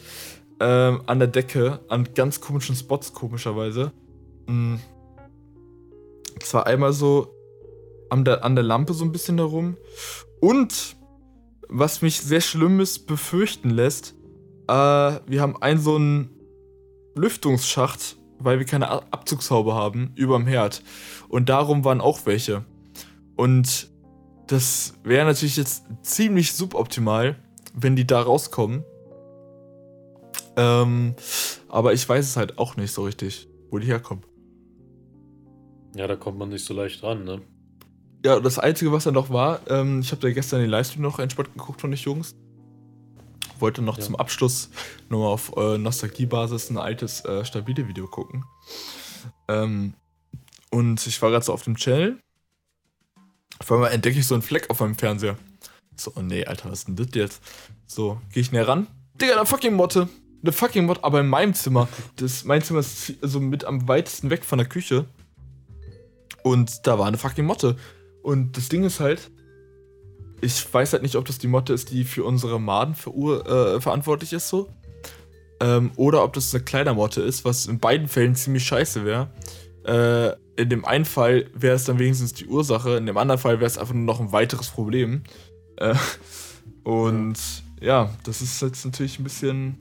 ähm, an der Decke, an ganz komischen Spots, komischerweise. Es war einmal so an der, an der Lampe so ein bisschen herum. Und was mich sehr Schlimmes befürchten lässt, äh, wir haben einen so einen Lüftungsschacht, weil wir keine Abzugshaube haben, überm Herd. Und darum waren auch welche. Und das wäre natürlich jetzt ziemlich suboptimal, wenn die da rauskommen. Ähm, aber ich weiß es halt auch nicht so richtig, wo die herkommen. Ja, da kommt man nicht so leicht ran, ne? Ja, das Einzige, was da noch war, ähm, ich habe da gestern den Livestream noch entspannt geguckt von den Jungs. Wollte noch Ja. zum Abschluss nochmal auf äh, Nostalgie-Basis ein altes, äh, stabile Video gucken. Ähm, und ich war gerade so auf dem Channel. Auf einmal entdecke ich so einen Fleck auf meinem Fernseher. So, oh nee, Alter, was ist denn das jetzt? So, gehe ich näher ran. Digga, eine fucking Motte. Eine fucking Motte, aber in meinem Zimmer. Das, mein Zimmer ist so mit am weitesten weg von der Küche. Und da war eine fucking Motte. Und das Ding ist halt, ich weiß halt nicht, ob das die Motte ist, die für unsere Maden äh, verantwortlich ist, so. Ähm, oder ob das eine Kleidermotte ist, was in beiden Fällen ziemlich scheiße wäre. Äh, in dem einen Fall wäre es dann wenigstens die Ursache, in dem anderen Fall wäre es einfach nur noch ein weiteres Problem. Äh, und ja, das ist jetzt natürlich ein bisschen.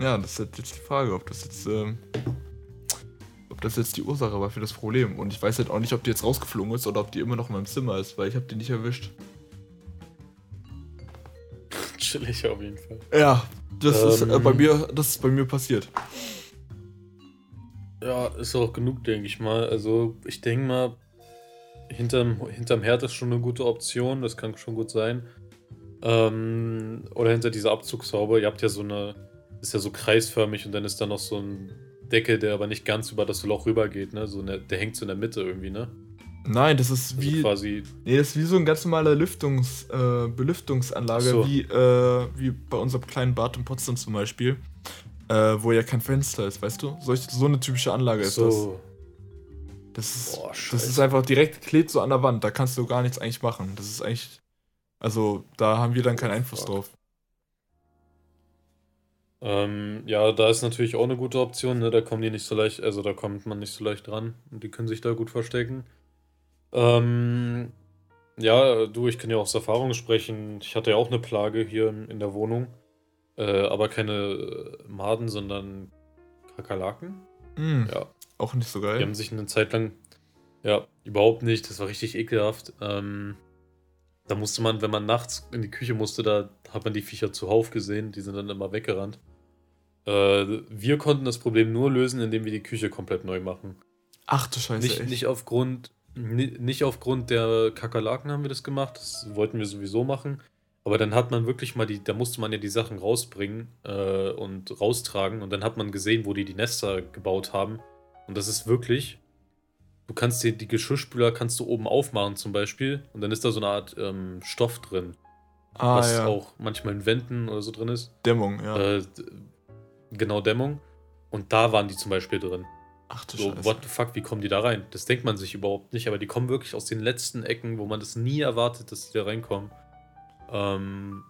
Ja, das ist jetzt die Frage, ob das jetzt. Ähm, das jetzt die Ursache war für das Problem. Und ich weiß halt auch nicht, ob die jetzt rausgeflogen ist oder ob die immer noch in meinem Zimmer ist, weil ich habe die nicht erwischt. <laughs> Chillig auf jeden Fall. Ja, das ist äh, Ähm. bei mir, das ist bei mir passiert. Ja, ist auch genug, denke ich mal. Also, ich denke mal, hinterm, hinterm Herd ist schon eine gute Option, das kann schon gut sein. Ähm, oder hinter dieser Abzugshaube. Ihr habt ja so eine, ist ja so kreisförmig und dann ist da noch so ein Deckel, der aber nicht ganz über das Loch rübergeht, ne? So eine, der hängt so in der Mitte irgendwie, ne? Nein, das ist Also wie. quasi. Nee, das ist wie so ein ganz normaler Lüftungs, äh, Belüftungsanlage, so. wie, äh, wie bei unserem kleinen Bad in Potsdam zum Beispiel. Äh, wo ja kein Fenster ist, weißt du? Solch, so eine typische Anlage ist das. So. Das ist, Boah, das ist einfach direkt klebt so an der Wand. Da kannst du gar nichts eigentlich machen. Das ist eigentlich. Also, da haben wir dann keinen Einfluss Fuck. drauf. Ähm, ja, da ist natürlich auch eine gute Option, ne? Da kommen die nicht so leicht, also da kommt man nicht so leicht ran und die können sich da gut verstecken. Ähm, ja, du, ich kann ja aus Erfahrung sprechen. Ich hatte ja auch eine Plage hier in, der Wohnung, äh, aber keine äh, Maden, sondern Kakerlaken. Hm, Ja, Auch nicht so die geil. haben sich eine Zeit lang, ja, überhaupt nicht. Das war richtig ekelhaft. Ähm, da musste man, wenn man nachts in die Küche musste, da hat man die Viecher zuhauf gesehen. Die sind dann immer weggerannt. Äh, wir konnten das Problem nur lösen, indem wir die Küche komplett neu machen. Ach du Scheiße, Nicht, nicht, aufgrund, ni- nicht aufgrund der Kakerlaken haben wir das gemacht. Das wollten wir sowieso machen. Aber dann hat man wirklich mal die, da musste man ja die Sachen rausbringen äh, und raustragen. Und dann hat man gesehen, wo die die Nester gebaut haben. Und das ist wirklich, du kannst dir die Geschirrspüler kannst du oben aufmachen zum Beispiel. Und dann ist da so eine Art ähm, Stoff drin, ah, was ja. auch manchmal in Wänden oder so drin ist. Dämmung, ja. Äh, genau, Dämmung. Und da waren die zum Beispiel drin. Ach du So, Scheiße. what the fuck, wie kommen die da rein? Das denkt man sich überhaupt nicht, aber die kommen wirklich aus den letzten Ecken, wo man das nie erwartet, dass die da reinkommen. Ähm,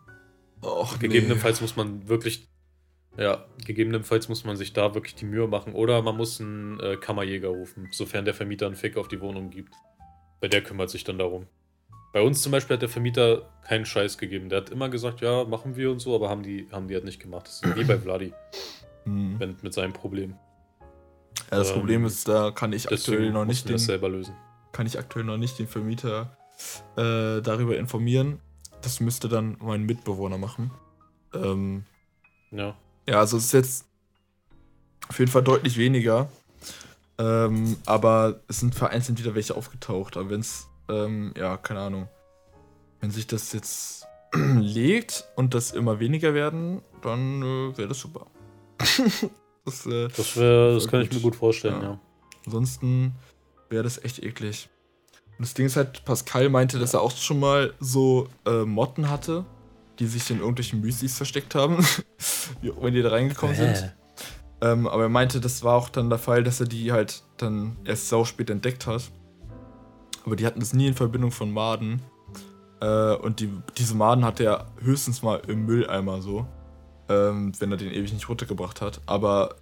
Och, gegebenenfalls muss man wirklich, ja, gegebenenfalls muss man sich da wirklich die Mühe machen oder man muss einen äh, Kammerjäger rufen, sofern der Vermieter einen Fick auf die Wohnung gibt. Weil der kümmert sich dann darum. Bei uns zum Beispiel hat der Vermieter keinen Scheiß gegeben. Der hat immer gesagt, ja, machen wir und so, aber haben die, haben die halt nicht gemacht. Das ist wie bei Vladi, Hm. wenn, mit seinem Problem. Ja, das Ähm, Problem ist, da kann ich aktuell noch nicht den, selber lösen. kann ich aktuell noch nicht den Vermieter äh, darüber informieren. Das müsste dann mein Mitbewohner machen. Ähm, Ja. ja, also es ist jetzt auf jeden Fall deutlich weniger. Ähm, aber es sind vereinzelt wieder welche aufgetaucht. Aber wenn es, ähm, ja, keine Ahnung. Wenn sich das jetzt <clears throat> legt und das immer weniger werden, dann äh, wäre das super. <laughs> das, äh, Das, wär, das kann ich gut. mir gut vorstellen, Ja. ja. Ansonsten wäre das echt eklig. Und das Ding ist halt, Pascal meinte, dass er auch schon mal so äh, Motten hatte, die sich in irgendwelchen Müslis versteckt haben, <laughs> wenn die da reingekommen sind. Ähm, aber er meinte, das war auch dann der Fall, dass er die halt dann erst sau spät entdeckt hat. Aber die hatten das nie in Verbindung von Maden. Äh, und die, diese Maden hatte er höchstens mal im Mülleimer so. Ähm, wenn er den ewig nicht runtergebracht hat. Aber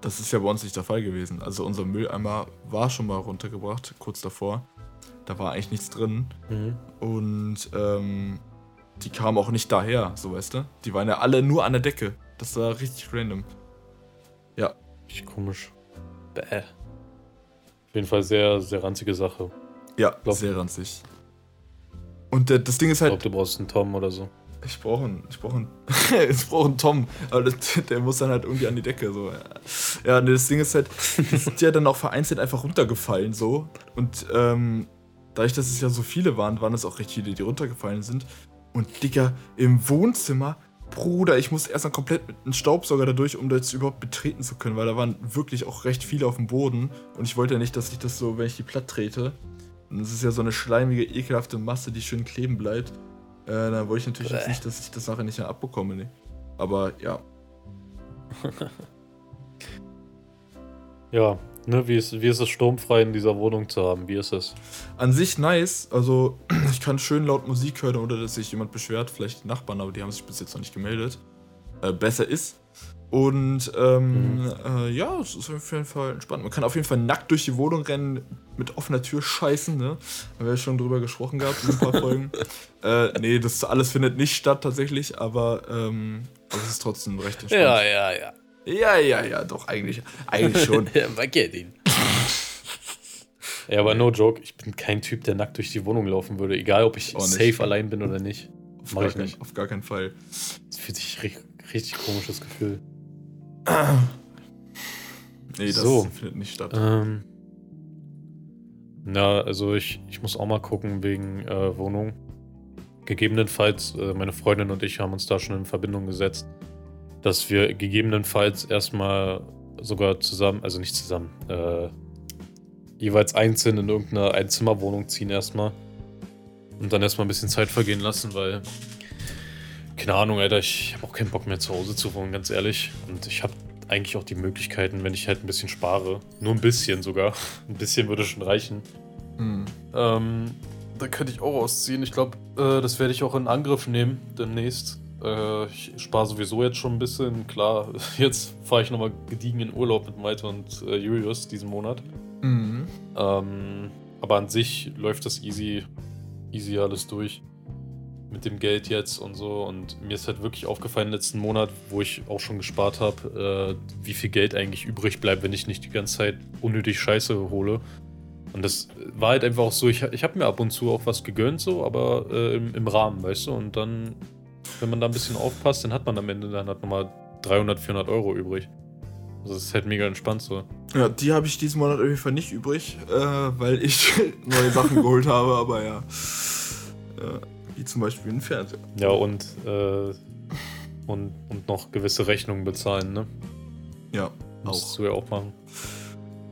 das ist ja bei uns nicht der Fall gewesen. Also unser Mülleimer war schon mal runtergebracht, kurz davor. Da war eigentlich nichts drin. Mhm. Und ähm, die kamen auch nicht daher, so weißt du. Die waren ja alle nur an der Decke. Das war richtig random. Richtig komisch. Bäh. Auf jeden Fall sehr, sehr ranzige Sache. Ja, Glaub- sehr ranzig. Und der, das Ding ist Ich halt, glaube, du brauchst einen Tom oder so. ich brauche einen, ich brauche einen, <laughs> ich brauche einen Tom, aber das, <laughs> der muss dann halt irgendwie an die Decke, so. Ja, nee, das Ding ist halt, die sind ja dann auch vereinzelt einfach runtergefallen, so. Und ähm, dadurch, dass es ja so viele waren, waren es auch recht viele, die runtergefallen sind. Und Digga, im Wohnzimmer, Bruder, ich musste erst mal komplett mit einem Staubsauger da durch, um das überhaupt betreten zu können, weil da waren wirklich auch recht viele auf dem Boden. Und ich wollte ja nicht, dass ich das so, wenn ich die platt trete, und es ist ja so eine schleimige, ekelhafte Masse, die schön kleben bleibt. Äh, dann wollte ich natürlich jetzt nicht, dass ich das nachher nicht mehr abbekomme. Ne? Aber ja, <laughs> Ja, ne, wie ist, wie ist es sturmfrei in dieser Wohnung zu haben? Wie ist es? an sich nice. Also <clears throat> ich kann schön laut Musik hören, oder dass sich jemand beschwert. Vielleicht die Nachbarn, aber die haben sich bis jetzt noch nicht gemeldet. Äh, besser ist. Und ähm, äh, ja, es ist auf jeden Fall entspannt. Man kann auf jeden Fall nackt durch die Wohnung rennen, mit offener Tür scheißen, ne? Haben wir ja schon drüber gesprochen gehabt in ein paar <laughs> Folgen. Äh, nee, das alles findet nicht statt tatsächlich, aber, ähm, es ist trotzdem recht entspannt. ja, ja. ja, ja, ja, doch, eigentlich, eigentlich <laughs> schon. Ja, man kennt ihn. Ja, aber no joke, ich bin kein Typ, der nackt durch die Wohnung laufen würde, egal ob ich safe allein bin oder nicht. Auf Mach gar, ich kein, nicht. auf gar keinen Fall. Das fühlt sich ri richtig komisches Gefühl. <clears throat> Nee, das So. findet nicht statt. Ähm, na, also ich, ich muss auch mal gucken wegen äh, Wohnung. Gegebenenfalls, äh, meine Freundin und ich haben uns da schon in Verbindung gesetzt, dass wir gegebenenfalls erstmal sogar zusammen, also nicht zusammen, äh, jeweils einzeln in irgendeine Einzimmerwohnung ziehen erstmal. Und dann erstmal ein bisschen Zeit vergehen lassen, weil, keine Ahnung, Alter, ich habe auch keinen Bock mehr zu Hause zu wohnen, ganz ehrlich. Und ich habe eigentlich auch die Möglichkeiten, wenn ich halt ein bisschen spare, nur ein bisschen sogar, <laughs> ein bisschen würde schon reichen, Hm. ähm, da könnte ich auch ausziehen. Ich glaube, äh, das werde ich auch in Angriff nehmen demnächst. Äh, ich spare sowieso jetzt schon ein bisschen. Klar, <laughs> jetzt fahre ich nochmal gediegen in Urlaub mit Maite und äh, Julius diesen Monat. Mhm. Ähm, aber an sich läuft das easy, easy alles durch. Mit dem Geld jetzt und so. Und mir ist halt wirklich aufgefallen letzten Monat, wo ich auch schon gespart habe, äh, wie viel Geld eigentlich übrig bleibt, wenn ich nicht die ganze Zeit unnötig Scheiße hole. Und das war halt einfach auch so, ich, ich habe mir ab und zu auch was gegönnt, so, aber äh, im, im Rahmen, weißt du. Und dann, wenn man da ein bisschen aufpasst, dann hat man am Ende dann halt nochmal 300, 400 Euro übrig. Also das ist halt mega entspannt so. Ja, die habe ich diesen Monat auf jeden Fall nicht übrig, äh, weil ich <laughs> neue Sachen geholt habe, aber ja. Äh, wie zum Beispiel ein Fernseher. Ja, und, äh, und, und noch gewisse Rechnungen bezahlen, ne? Ja, Musst auch. du ja auch machen.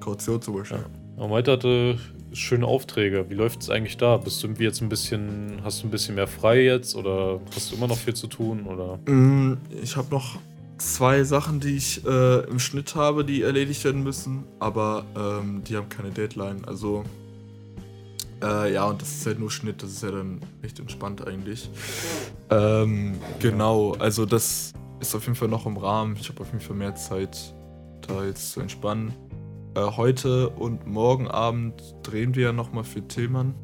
Kaution zum Beispiel. Aber Malte hatte schöne Aufträge. Wie läuft es eigentlich da? Bist du irgendwie jetzt ein bisschen, hast du ein bisschen mehr frei jetzt oder hast du immer noch viel zu tun? Oder? Mm, Ich habe noch zwei Sachen, die ich äh, im Schnitt habe, die erledigt werden müssen, aber ähm, die haben keine Deadline. Also äh, ja, und das ist halt nur Schnitt, das ist ja dann recht entspannt eigentlich. Ähm, genau, also das ist auf jeden Fall noch im Rahmen. Ich habe auf jeden Fall mehr Zeit, da jetzt zu entspannen. Äh, heute und morgen Abend drehen wir ja nochmal für Tillmann.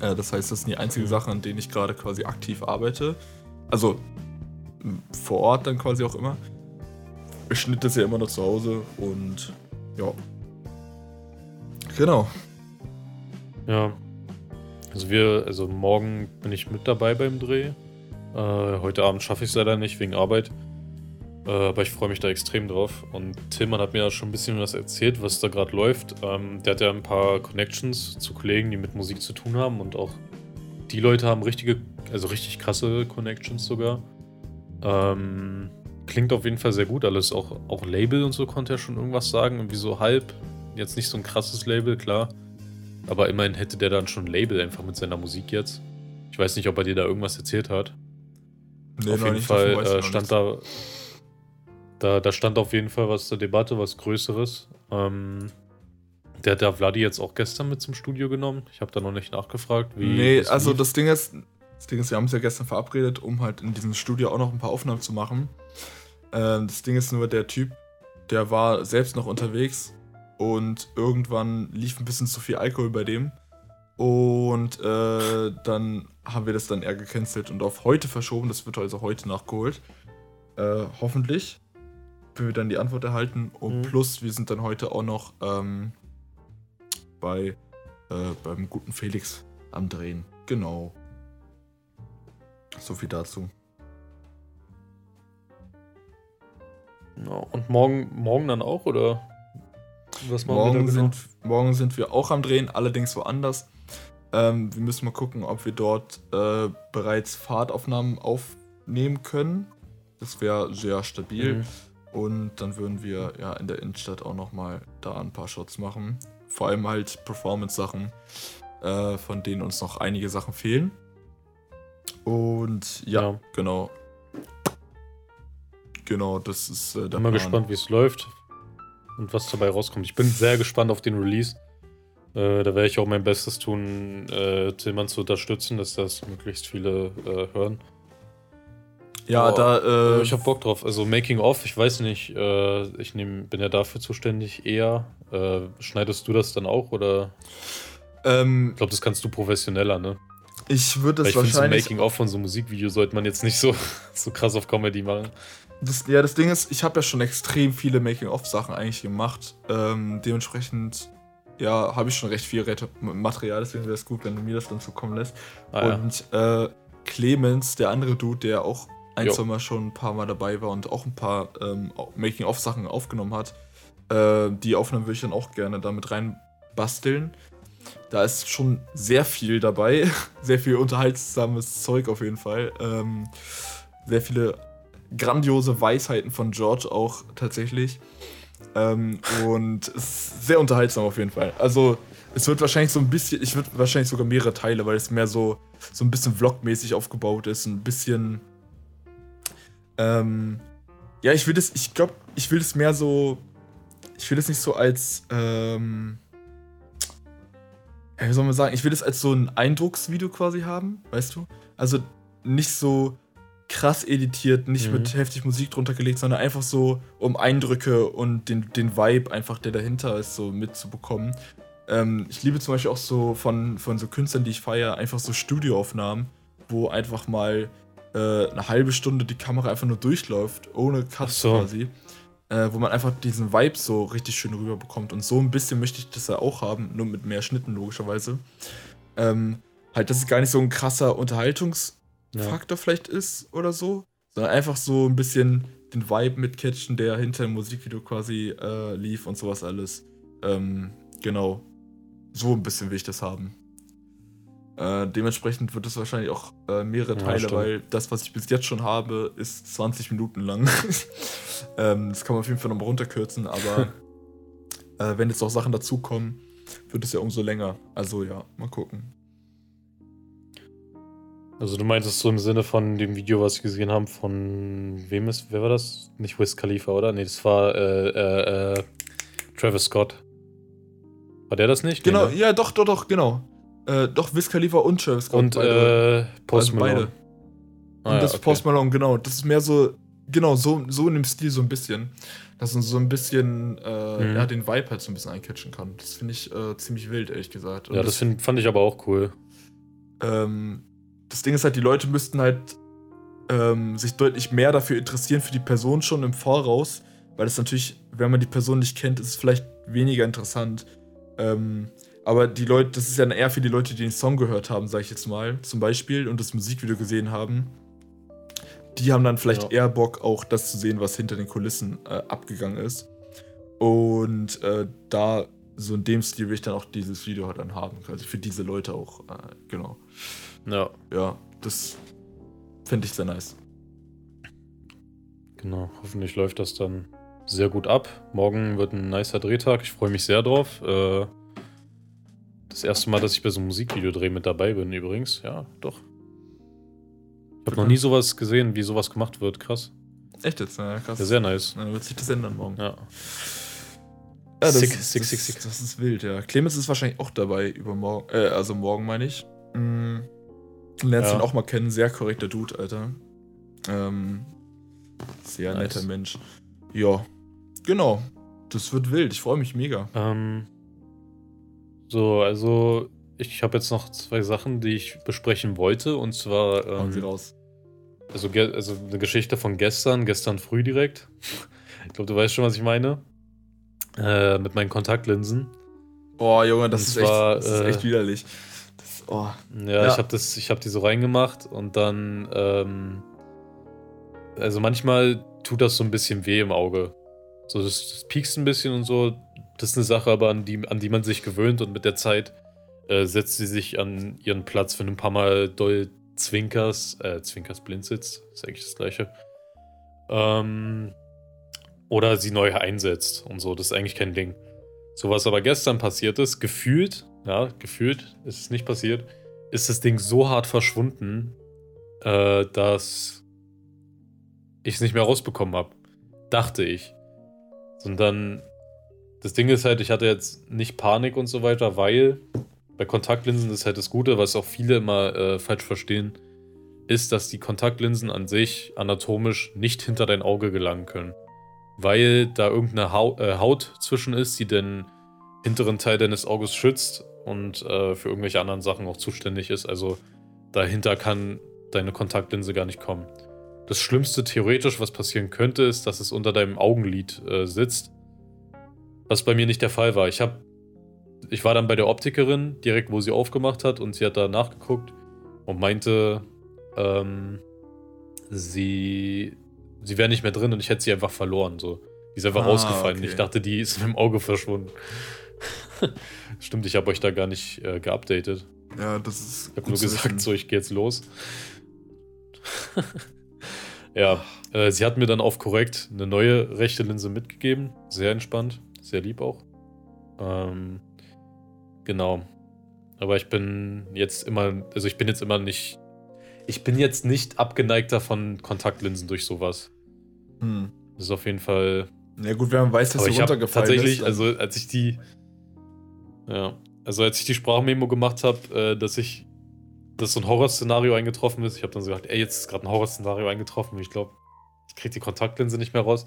Äh, das heißt, das sind die einzigen mhm. Sachen, an denen ich gerade quasi aktiv arbeite. Also vor Ort dann quasi auch immer. Ich schnitt das ja immer noch zu Hause und ja. Genau. Ja. Also wir, also morgen bin ich mit dabei beim Dreh. Äh, heute Abend schaffe ich es leider nicht wegen Arbeit. Äh, aber ich freue mich da extrem drauf. Und Tillmann hat mir ja schon ein bisschen was erzählt, was da gerade läuft. Ähm, der hat ja ein paar Connections zu Kollegen, die mit Musik zu tun haben. Und auch die Leute haben richtige, also richtig krasse Connections sogar. Ähm, klingt auf jeden Fall sehr gut alles. Auch, auch Label und so konnte er schon irgendwas sagen. Irgendwie so halb. Jetzt nicht so ein krasses Label, klar. Aber immerhin hätte der dann schon ein Label einfach mit seiner Musik jetzt. Ich weiß nicht, ob er dir da irgendwas erzählt hat. Nee, auf jeden Fall äh, stand da, da, da stand auf jeden Fall was zur Debatte, was Größeres. Ähm, der hat der Vladi jetzt auch gestern mit zum Studio genommen. Ich habe da noch nicht nachgefragt, wie. Nee, also lief. das Ding ist, das Ding ist, wir haben es ja gestern verabredet, um halt in diesem Studio auch noch ein paar Aufnahmen zu machen. Ähm, das Ding ist nur, der Typ, der war selbst noch unterwegs und irgendwann lief ein bisschen zu viel Alkohol bei dem. Und äh, dann haben wir das dann eher gecancelt und auf heute verschoben. Das wird also heute nachgeholt. Äh, hoffentlich. Wenn wir dann die Antwort erhalten. Und mhm. plus, wir sind dann heute auch noch ähm, bei äh, beim guten Felix am Drehen. Genau. So viel dazu. und morgen, morgen dann auch, oder? Was machen morgen, wir genau? sind, morgen sind wir auch am Drehen, allerdings woanders. Ähm, wir müssen mal gucken, ob wir dort äh, bereits Fahrtaufnahmen aufnehmen können. Das wäre sehr stabil. Mhm. Und dann würden wir ja in der Innenstadt auch nochmal da ein paar Shots machen. Vor allem halt Performance-Sachen, äh, von denen uns noch einige Sachen fehlen. Und ja, ja. genau. Genau, das ist äh, der Bin mal gespannt, wie es läuft und was dabei rauskommt. Ich bin sehr gespannt auf den Release. Äh, da werde ich auch mein Bestes tun, äh, Tillmann zu unterstützen, dass das möglichst viele äh, hören. Ja, oh, da. Äh, ich habe Bock drauf. Also Making of, ich weiß nicht, äh, ich nehm, bin ja dafür zuständig eher. Äh, schneidest du das dann auch oder? Ähm, ich glaube, das kannst du professioneller, ne? Ich würde das Weil ich wahrscheinlich. So Making of von so einem Musikvideo sollte man jetzt nicht so, <laughs> so krass auf Comedy machen. Das, ja, das Ding ist, ich habe ja schon extrem viele Making-of-Sachen eigentlich gemacht. Ähm, dementsprechend, ja, habe ich schon recht viel Material, deswegen wäre es gut, wenn du mir das dann zukommen lässt. Ah, und ja. äh, Clemens, der andere Dude, der auch ein, zwei Mal schon ein paar Mal dabei war und auch ein paar ähm, Making-of-Sachen aufgenommen hat, äh, die Aufnahmen würde ich dann auch gerne damit rein basteln. Da ist schon sehr viel dabei, <laughs> sehr viel unterhaltsames Zeug auf jeden Fall. Ähm, sehr viele grandiose Weisheiten von George auch tatsächlich. Ähm, und ist sehr unterhaltsam auf jeden Fall. Also es wird wahrscheinlich so ein bisschen, ich würde wahrscheinlich sogar mehrere Teile, weil es mehr so, so ein bisschen vlogmäßig aufgebaut ist, ein bisschen. Ähm, ja, ich will das, ich glaube, ich will das mehr so, ich will das nicht so als, ähm, ja, wie soll man sagen, ich will das als so ein Eindrucksvideo quasi haben, weißt du? Also nicht so, krass editiert, nicht mhm. mit heftig Musik drunter gelegt, sondern einfach so, um Eindrücke und den, den Vibe einfach, der dahinter ist, so mitzubekommen. Ähm, ich liebe zum Beispiel auch so von, von so Künstlern, die ich feiere, einfach so Studioaufnahmen, wo einfach mal äh, eine halbe Stunde die Kamera einfach nur durchläuft, ohne Cut so. quasi. Äh, wo man einfach diesen Vibe so richtig schön rüberbekommt. Und so ein bisschen möchte ich das ja auch haben, nur mit mehr Schnitten logischerweise. Ähm, halt, das ist gar nicht so ein krasser Unterhaltungs-. Faktor vielleicht ist oder so, sondern einfach so ein bisschen den Vibe mitcatchen, der hinter dem Musikvideo quasi äh, lief und sowas alles. Ähm, genau. So ein bisschen will ich das haben. Äh, dementsprechend wird es wahrscheinlich auch äh, mehrere Teile, ja, weil das, was ich bis jetzt schon habe, ist 20 Minuten lang. <laughs> ähm, das kann man auf jeden Fall nochmal runterkürzen, aber <laughs> äh, wenn jetzt auch Sachen dazukommen, wird es ja umso länger. Also ja, mal gucken. Also du meintest so im Sinne von dem Video, was wir gesehen haben, von wem ist, wer war das? Nicht Wiz Khalifa, oder? Nee, das war äh, äh, äh, Travis Scott. War der das nicht? Genau, nee, ne? ja, doch, doch, doch, genau. Äh, doch, Wiz Khalifa und Travis Scott. Und beide, äh, Post also Malone. Beide. Ah, und das ja, okay. Post Malone, genau. Das ist mehr so, genau, so, so in dem Stil so ein bisschen. Dass man so ein bisschen, äh, mhm. ja, den Vibe halt so ein bisschen eincatchen kann. Das finde ich äh, ziemlich wild, ehrlich gesagt. Und ja, das, das find, fand ich aber auch cool. ähm, das Ding ist halt, die Leute müssten halt ähm, sich deutlich mehr dafür interessieren für die Person schon im Voraus, weil es natürlich, wenn man die Person nicht kennt, ist es vielleicht weniger interessant. Ähm, aber die Leute, das ist ja eher für die Leute, die den Song gehört haben, sag ich jetzt mal, zum Beispiel, und das Musikvideo gesehen haben. Die haben dann vielleicht ja. eher Bock, auch das zu sehen, was hinter den Kulissen äh, abgegangen ist. Und äh, da, so in dem Stil will ich dann auch dieses Video dann haben. Also für diese Leute auch, äh, genau. Ja. Ja, das finde ich sehr nice. Genau, hoffentlich läuft das dann sehr gut ab. Morgen wird ein nicer Drehtag. Ich freue mich sehr drauf. Äh, das erste Mal, dass ich bei so einem Musikvideodreh mit dabei bin, übrigens. Ja, doch. Ich habe noch nie sowas gesehen, wie sowas gemacht wird. Krass. Echt jetzt? Ja, krass. Ja, sehr nice. Dann wird sich das ändern morgen. Ja. Ja, das, sick, sick, sick, sick. Das ist wild, ja. Clemens ist wahrscheinlich auch dabei übermorgen. Äh, also morgen meine ich. Mhm. Lernst ja. ihn auch mal kennen. Sehr korrekter Dude, Alter. Ähm, sehr nice. netter Mensch. Ja, genau. Das wird wild. Ich freue mich mega. Ähm, so, also ich habe jetzt noch zwei Sachen, die ich besprechen wollte. Und zwar. Ähm, sie raus. Also, also eine Geschichte von gestern, gestern früh direkt. Ich glaube, du weißt schon, was ich meine. Äh, mit meinen Kontaktlinsen. Boah, Junge, das, ist, zwar, echt, das ist echt äh, widerlich. Das, oh. Ja, ja, ich habe hab die so reingemacht und dann. Ähm, also manchmal tut das so ein bisschen weh im Auge. So, das, das piekst ein bisschen und so. Das ist eine Sache, aber an die, an die man sich gewöhnt und mit der Zeit äh, setzt sie sich an ihren Platz, wenn du ein paar Mal doll Zwinkers, äh, Zwinkers blind sitzt. Ist eigentlich das gleiche. Ähm, oder sie neu einsetzt und so. Das ist eigentlich kein Ding. So was aber gestern passiert ist, gefühlt, ja, gefühlt ist es nicht passiert, ist das Ding so hart verschwunden, äh, dass ich es nicht mehr rausbekommen habe. Dachte ich. Dann, das Ding ist halt, ich hatte jetzt nicht Panik und so weiter, weil bei Kontaktlinsen ist halt das Gute, was auch viele immer äh, falsch verstehen, ist, dass die Kontaktlinsen an sich anatomisch nicht hinter dein Auge gelangen können weil da irgendeine Haut, äh, Haut zwischen ist, die den hinteren Teil deines Auges schützt und äh, für irgendwelche anderen Sachen auch zuständig ist. Also dahinter kann deine Kontaktlinse gar nicht kommen. Das Schlimmste theoretisch, was passieren könnte, ist, dass es unter deinem Augenlid äh, sitzt. Was bei mir nicht der Fall war. Ich habe, ich war dann bei der Optikerin, direkt wo sie aufgemacht hat, und sie hat da nachgeguckt und meinte, ähm, sie sie wäre nicht mehr drin und ich hätte sie einfach verloren. So. Die ist einfach ah, rausgefallen. Okay. Ich dachte, die ist mit dem Auge verschwunden. <laughs> Stimmt, ich habe euch da gar nicht äh, geupdatet. Ja, das ist. Ich habe nur gesagt, so, ich gehe jetzt los. <laughs> ja, äh, sie hat mir dann auf korrekt eine neue rechte Linse mitgegeben. Sehr entspannt, sehr lieb auch. Ähm, genau. Aber ich bin jetzt immer, also ich bin jetzt immer nicht ich bin jetzt nicht abgeneigt davon, Kontaktlinsen durch sowas. Hm. Das ist auf jeden Fall. Ja, gut, wenn man weiß, dass sie runtergefallen tatsächlich, ist. Tatsächlich, also als ich die. Ja. Also als ich die Sprachmemo gemacht habe, äh, dass ich. dass so ein Horrorszenario eingetroffen ist, ich habe dann so gesagt, ey, jetzt ist gerade ein Horrorszenario eingetroffen. Ich glaube, ich kriege die Kontaktlinse nicht mehr raus.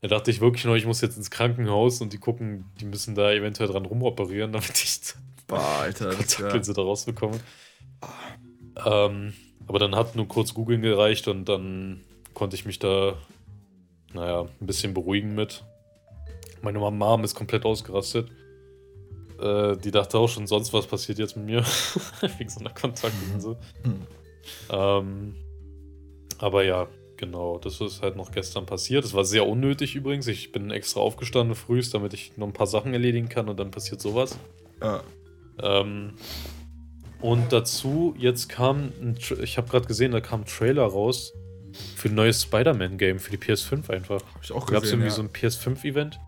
Da dachte ich wirklich noch, ich muss jetzt ins Krankenhaus und die gucken, die müssen da eventuell dran rumoperieren, <laughs> damit ich Boah, Alter, Kontaktlinse ja. da rausbekomme. Ähm, aber dann hat nur kurz googeln gereicht und dann konnte ich mich da, naja, ein bisschen beruhigen mit. Meine Mom ist komplett ausgerastet. Äh, die dachte auch schon, sonst was passiert jetzt mit mir. <laughs> Wegen so einer Kontaktlinse. Mhm. Ähm, aber ja, genau, das ist halt noch gestern passiert. Es war sehr unnötig übrigens. Ich bin extra aufgestanden frühst, damit ich noch ein paar Sachen erledigen kann und dann passiert sowas. Ja. Ähm, und dazu, jetzt kam, ein ich habe gerade gesehen, da kam ein Trailer raus für ein neues Spider-Man-Game für die PS5 einfach. Hab ich auch gesehen. Gab es irgendwie ja. so ein PS5-Event?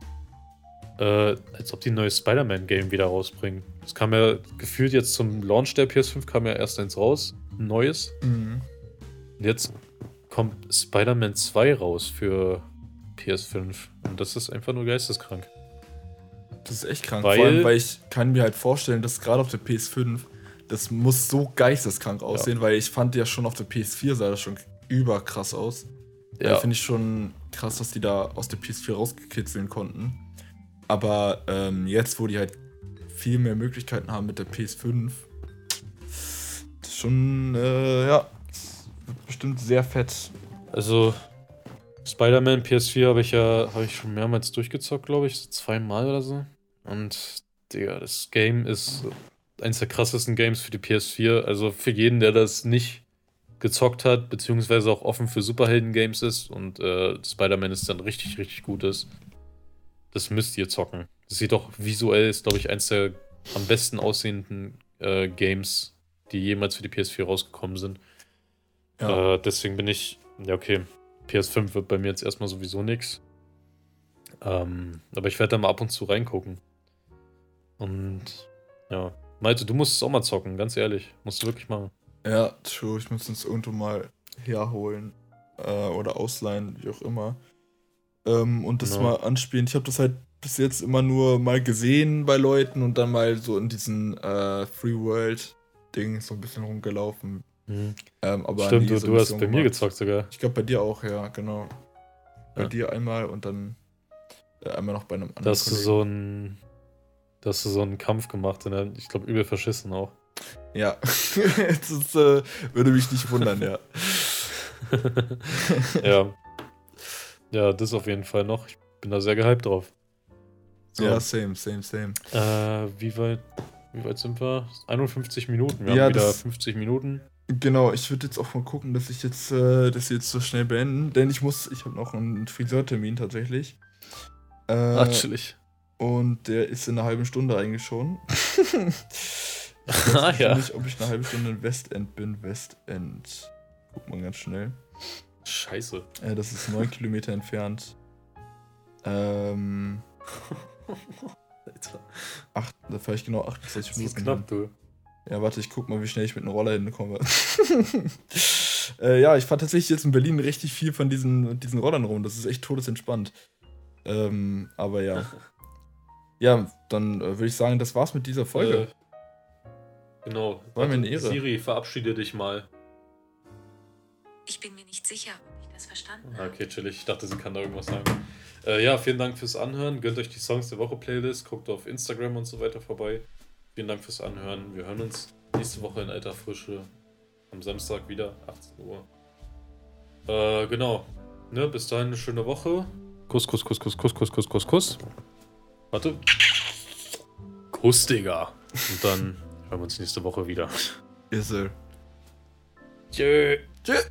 Äh, als ob die ein neues Spider-Man-Game wieder rausbringen. Es kam ja gefühlt jetzt zum Launch der PS5 kam ja erst eins raus, ein neues. Mhm. Und jetzt kommt Spider-Man 2 raus für PS5. Und das ist einfach nur geisteskrank. Das ist echt krank, weil, Vor allem, weil ich kann mir halt vorstellen, dass gerade auf der PS5 das muss so geisteskrank aussehen, ja. weil ich fand ja schon auf der PS4 sah das schon überkrass aus. Ja. Finde ich schon krass, dass die da aus der PS4 rausgekitzeln konnten. Aber ähm, jetzt, wo die halt viel mehr Möglichkeiten haben mit der PS5, das ist schon, äh, ja, wird bestimmt sehr fett. Also, Spider-Man PS4 habe ich ja hab ich schon mehrmals durchgezockt, glaube ich. So zweimal oder so. Und, Digga, das Game ist eines der krassesten Games für die PS4. Also für jeden, der das nicht gezockt hat, beziehungsweise auch offen für Superhelden-Games ist und äh, Spider-Man ist dann richtig, richtig gut ist. Das müsst ihr zocken. Das sieht doch visuell, ist glaube ich eins der am besten aussehenden äh, Games, die jemals für die PS4 rausgekommen sind. Ja. Äh, deswegen bin ich, ja okay, PS5 wird bei mir jetzt erstmal sowieso nichts. Ähm, aber ich werde da mal ab und zu reingucken. Und ja, Malte, du musst es auch mal zocken, ganz ehrlich. Musst du wirklich machen. Ja, true. Ich muss uns irgendwo mal herholen äh, oder ausleihen, wie auch immer. Ähm, und das Genau. mal anspielen. Ich habe das halt bis jetzt immer nur mal gesehen bei Leuten und dann mal so in diesen äh, Free World Ding so ein bisschen rumgelaufen. Ähm, aber Stimmt, nie du, so du hast bei mir gezockt sogar. Ich glaube bei dir auch, ja, genau. Bei Ja. dir einmal und dann äh, einmal noch bei einem anderen. Da hast du so einen, da hast du so einen Kampf gemacht, und dann, ich glaube, übel verschissen auch. Ja, <laughs> das ist, äh, würde mich nicht wundern, ja. <laughs> ja. Ja, das auf jeden Fall noch. Ich bin da sehr gehypt drauf. So, Ja, same, same, same. äh, wie weit, wie weit sind wir? 51 Minuten. Wir Ja, haben wieder das- 50 Minuten. Genau, ich würde jetzt auch mal gucken, dass ich jetzt äh, das jetzt so schnell beenden, denn ich muss, ich habe noch einen Friseurtermin tatsächlich. Äh, Ah, chillig. und der ist in einer halben Stunde eigentlich schon. <laughs> ich Ah, weiß ja. nicht, ob ich eine halbe Stunde in Westend bin. Westend. Guck mal ganz schnell. Scheiße. Äh, das ist neun <laughs> Kilometer entfernt. Ähm, <laughs> Alter. acht, da fahre ich genau 28 Das ist Minuten. knapp, du. Ja, warte, ich guck mal, wie schnell ich mit einem Roller hinkomme. <laughs> äh, ja, ich fahre tatsächlich jetzt in Berlin richtig viel von diesen, diesen Rollern rum. Das ist echt todesentspannt. Ähm, aber ja. Ja, dann äh, würde ich sagen, das war's mit dieser Folge. Äh, genau. War mir eine Ehre. Siri, verabschiede dich mal. Ich bin mir nicht sicher, ob ich das verstanden habe. Okay, chillig. Ich dachte, sie kann da irgendwas sagen. Äh, ja, vielen Dank fürs Anhören. Gönnt euch die Songs der Woche Playlist. Guckt auf Instagram und so weiter vorbei. Vielen Dank fürs Anhören. Wir hören uns nächste Woche in alter Frische. Am Samstag wieder, 18 Uhr. Äh, genau. Ne, bis dahin eine schöne Woche. Kuss, Kuss, Kuss, Kuss, Kuss, Kuss, Kuss, Kuss, Kuss. Warte. Kuss, Digga. Und dann hören wir uns nächste Woche wieder. Yes, sir. Tschö. Tschüss.